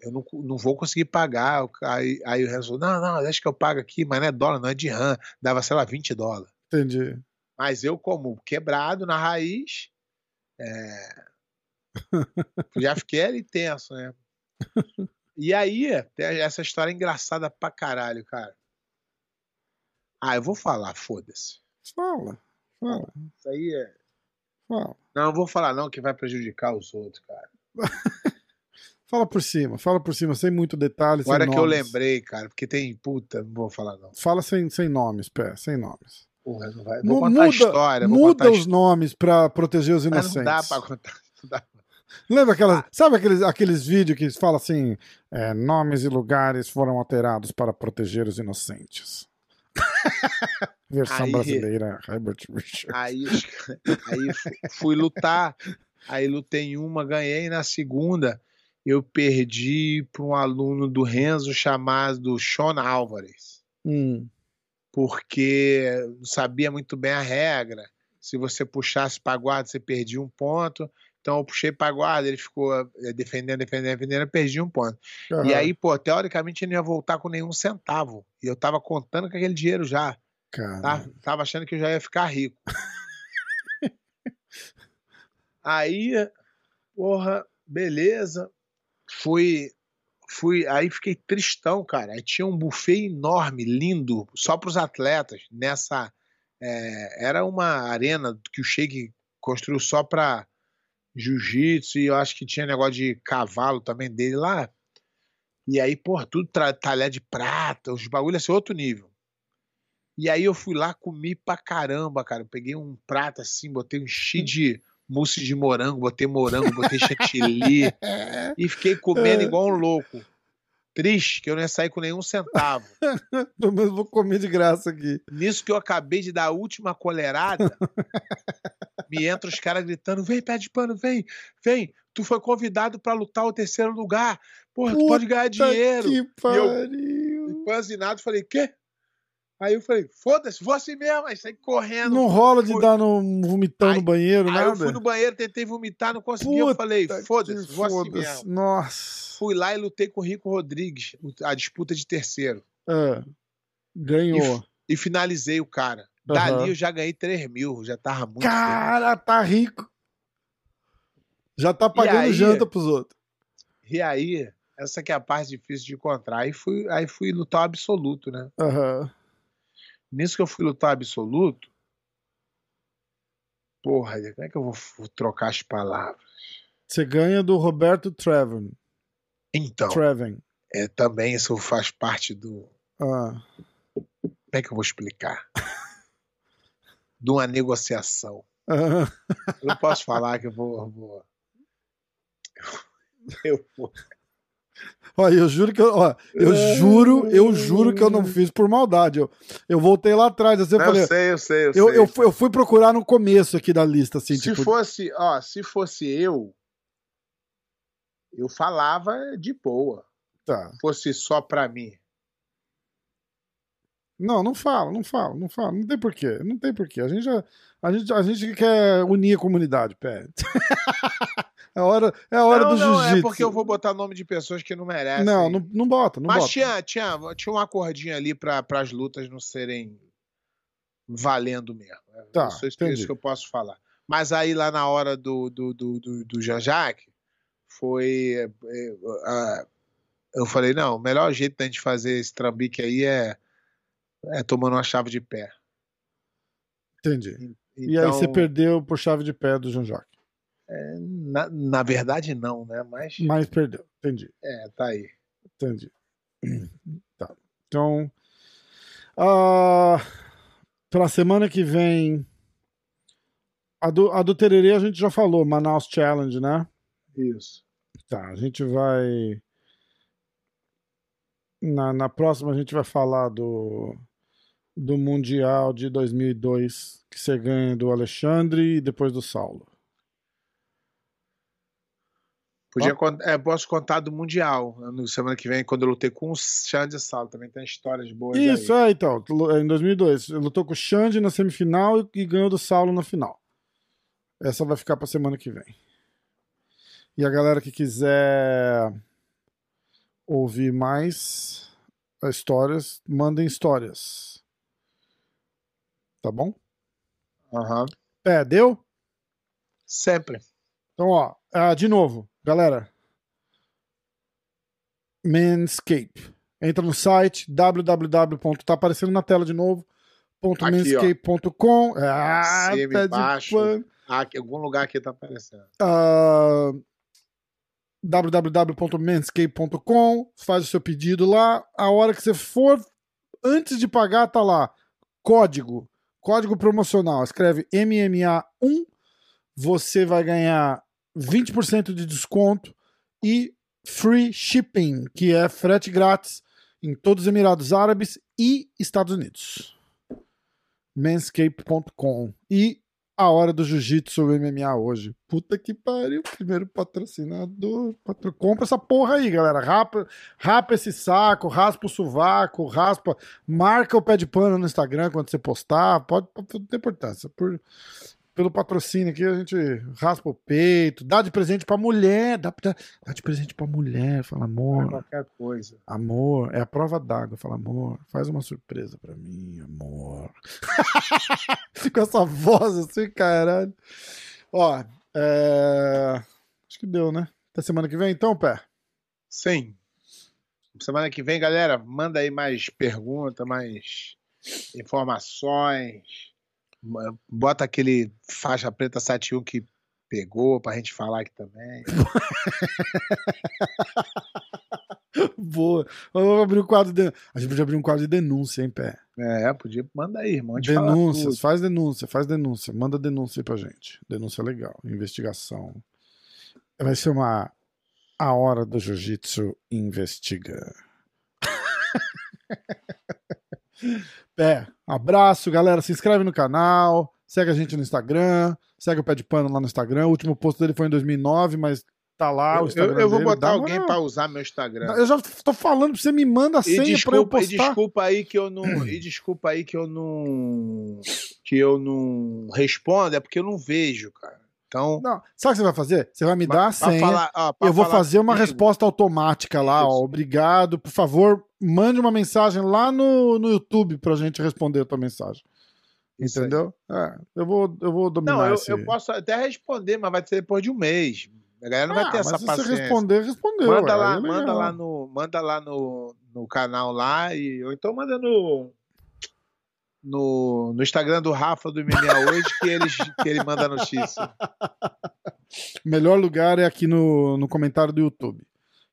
eu não, não vou conseguir pagar. Aí, aí o Renzo, não, não, deixa que eu pago aqui, mas não é dólar, não é de RAM. Dava, sei lá, 20 dólares. Entendi. Mas eu, como quebrado na raiz, é, já fiquei ali tenso, né? E aí, essa história engraçada pra caralho, cara. Ah, eu vou falar, foda-se. Fala, fala, Isso aí é. fala. Não, eu vou falar não, que vai prejudicar os outros, cara. Fala por cima, fala por cima, sem muito detalhe, sem Agora que eu lembrei, cara, porque tem. Puta, não vou falar não. Fala sem, sem nomes, pé, sem nomes. Porra, não vai. Vou contar muda a história. Vou muda contar os nomes pra proteger os Mas inocentes. não dá pra contar. Não dá. Lembra aquelas. Ah. Sabe aqueles, aqueles vídeos que fala assim: é, nomes e lugares foram alterados para proteger os inocentes? Versão Aí- brasileira, Herbert Richard. Aí, aí fu- fui lutar. Aí lutei em uma, ganhei. Na segunda, eu perdi para um aluno do Renzo chamado Sean Álvares. Hum, Porque não sabia muito bem a regra. Se você puxasse para guarda, você perdia um ponto. Então eu puxei para guarda, ele ficou eh, defendendo, defendendo, defendendo, eu perdi um ponto. E aham, aí, pô, teoricamente ele não ia voltar com nenhum centavo. E eu tava contando com aquele dinheiro já. cara. Tá? Tava achando que eu já ia ficar rico. aí, porra, beleza. Fui, fui, aí fiquei tristão, cara. Aí tinha um buffet enorme, lindo, só para os atletas. Nessa, é, era uma arena que o Sheik construiu só para jiu-jitsu e eu acho que tinha negócio de cavalo também dele lá. E aí, porra, tudo talher de prata, os bagulhos assim, outro nível. E aí eu fui lá, comi pra caramba, cara. Eu peguei um prato assim, botei um enchi de mousse de morango, botei morango, botei chantilly e fiquei comendo igual um louco. Triste, que eu não ia sair com nenhum centavo. Pelo menos vou comer de graça aqui. Nisso que eu acabei de dar a última colerada, me entra os caras gritando: vem, pé de pano, vem, vem. Tu foi convidado pra lutar o terceiro lugar. Porra, tu Puta pode ganhar dinheiro. Que pariu. empanzinado, falei, quê? Aí eu falei, foda-se, vou assim mesmo. Aí saí correndo. Não rola de Fui- dar no vomitão Aí- no banheiro, Aí nada. eu fui no banheiro, tentei vomitar, não consegui. Eu Puta falei, que foda-se, vou assim foda-se. mesmo. Nossa. Fui lá e lutei com o Rico Rodrigues, a disputa de terceiro. É. Ganhou. E finalizei o cara. Aham. Dali eu já ganhei 3 mil, já tava muito. Cara, tá rico. Já tá pagando aí? janta pros outros. E aí, essa que é a parte difícil de encontrar. Aí fui, aí fui lutar o absoluto, né? Aham. Nisso que eu fui lutar absoluto, porra, como é que eu vou trocar as palavras? Você ganha do Roberto Treven. Então, Treven. é, também isso faz parte do. Ah. Como é que eu vou explicar? de uma negociação. Aham. Eu não posso falar que eu vou. eu vou- Eu vou. Olha, eu juro que eu, ó, eu juro, eu juro que eu não fiz por maldade. Eu, eu voltei lá atrás, assim, eu Não, falei, eu sei, eu sei, eu, eu, sei. eu, fui, eu fui procurar no começo aqui da lista, assim, se tipo, fosse, ó, se fosse eu, eu falava de boa. tá. Fosse só pra mim. Não, não fala, não fala, não fala, não tem porquê, não tem porquê. A gente já, a gente, a gente quer unir a comunidade, pé. é a hora, é a hora não, do não, jiu-jitsu. é porque eu vou botar nome de pessoas que não merecem. Não, não, não bota, não Mas bota. tinha, tinha, tinha um acordinho ali para as lutas não serem valendo mesmo. É Tá, isso, isso entendi. que eu posso falar. Mas aí lá na hora do, do, do, do, do Jean-Jacques, foi. é, é, eu falei, não, o melhor jeito da gente fazer esse trambique aí é, é tomando uma chave de pé. Entendi. Então, E aí você perdeu por chave de pé do Jean-Jacques. Na, na verdade, não, né? Mas Mas perdeu, entendi. é, tá aí. Entendi. Tá. Então, ah, pra semana que vem, a do, a do Tererê a gente já falou, Manaus Challenge, né? Isso. Tá, a gente vai. Na, na próxima a gente vai falar do, do Mundial de 2002, que você ganha do Alexandre e depois do Saulo. Podia, é, posso contar do Mundial no semana que vem, quando eu lutei com o Xande Sal. Também tem histórias boas Isso, aí. é, então. Em 2002. Ele lutou com o Xande na semifinal e- e ganhou do Saulo na final. Essa vai ficar pra semana que vem. E a galera que quiser ouvir mais histórias, mandem histórias. Tá bom? Aham. É, deu? Sempre. Então, ó, ah, de novo, galera. Manscape. Entra no site www. Tá aparecendo na tela de novo. manscape.com. Ah, de. Ah, aqui, algum lugar aqui tá aparecendo. Ah, www.manscape.com. Faz o seu pedido lá. A hora que você for, antes de pagar, tá lá. Código. Código promocional. Escreve MMA1. Você vai ganhar 20% de desconto e free shipping, que é frete grátis em todos os Emirados Árabes e Estados Unidos. Manscape.com. E a hora do jiu-jitsu MMA hoje. Puta que pariu. Primeiro patrocinador. Patro... Compra essa porra aí, galera. Rapa, rapa esse saco, raspa o sovaco, raspa. Marca o pé de pano no Instagram quando você postar. Pode, pode importância. Por, pelo patrocínio aqui, a gente raspa o peito, dá de presente pra mulher. Dá, dá, dá de presente pra mulher. Fala, amor. Qualquer coisa. Amor, é a prova d'água. Fala, amor, faz uma surpresa pra mim, amor. Com essa voz assim, caralho. Ó, é... acho que deu, né? Até semana que vem, então, pé. Sim. Semana que vem, galera, manda aí mais perguntas, mais informações. Bota aquele faixa preta 71 que pegou pra gente falar aqui também. Boa. Vamos abrir o quadro de... A gente podia abrir um quadro de denúncia, hein, pé? É, podia. Manda aí, irmão. Denúncias, faz denúncia, faz denúncia. Manda denúncia aí pra gente. Denúncia legal, investigação. Vai ser uma A Hora do Jiu-Jitsu Investiga. Pé, abraço, galera. Se inscreve no canal, segue a gente no Instagram, segue o Pé de Pano lá no Instagram. O último post dele foi em 2009, mas tá lá o Eu, Instagram eu, eu vou dele, botar dá alguém moral. pra usar meu Instagram. Eu já tô falando pra você me manda a E senha pra eu desculpa, e postar. desculpa aí que eu não. E desculpa aí que eu não. Que eu não respondo, é porque eu não vejo, cara. Então. Não, sabe o que você vai fazer? Você vai me dar a senha. falar- ó, eu vou fazer uma comigo, resposta automática lá, ó. Obrigado. Por favor, mande uma mensagem lá no, no YouTube pra gente responder a tua mensagem. Isso. Entendeu? É, eu vou, eu vou dominar Não, eu, esse... eu posso até responder, mas vai ser depois de um mês. A galera não vai Ah, ter essa se paciência. você responder, respondeu. manda ué, lá, é manda lá no, manda lá no, no canal lá e ou então manda no no, no Instagram do Rafa do MMA hoje que eles que ele manda a notícia. Melhor lugar é aqui no, no comentário do YouTube.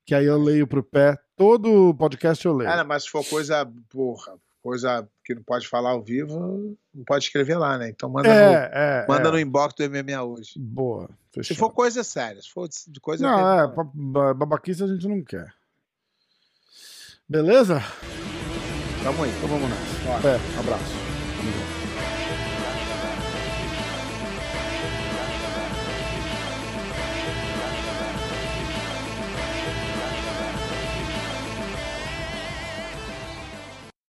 Que aí eu leio pro pé. Todo podcast eu leio. Cara, mas se for coisa, porra, coisa que não pode falar ao vivo, não pode escrever lá, né? Então manda, no, é, é. manda é. no inbox do MMA hoje. Boa. Se fechado. for coisa séria, se for de coisa Não, é, ba- ba- babaquice a gente não quer. Beleza? Tamo aí. Então vamos nessa. É, abraço. Tamo junto.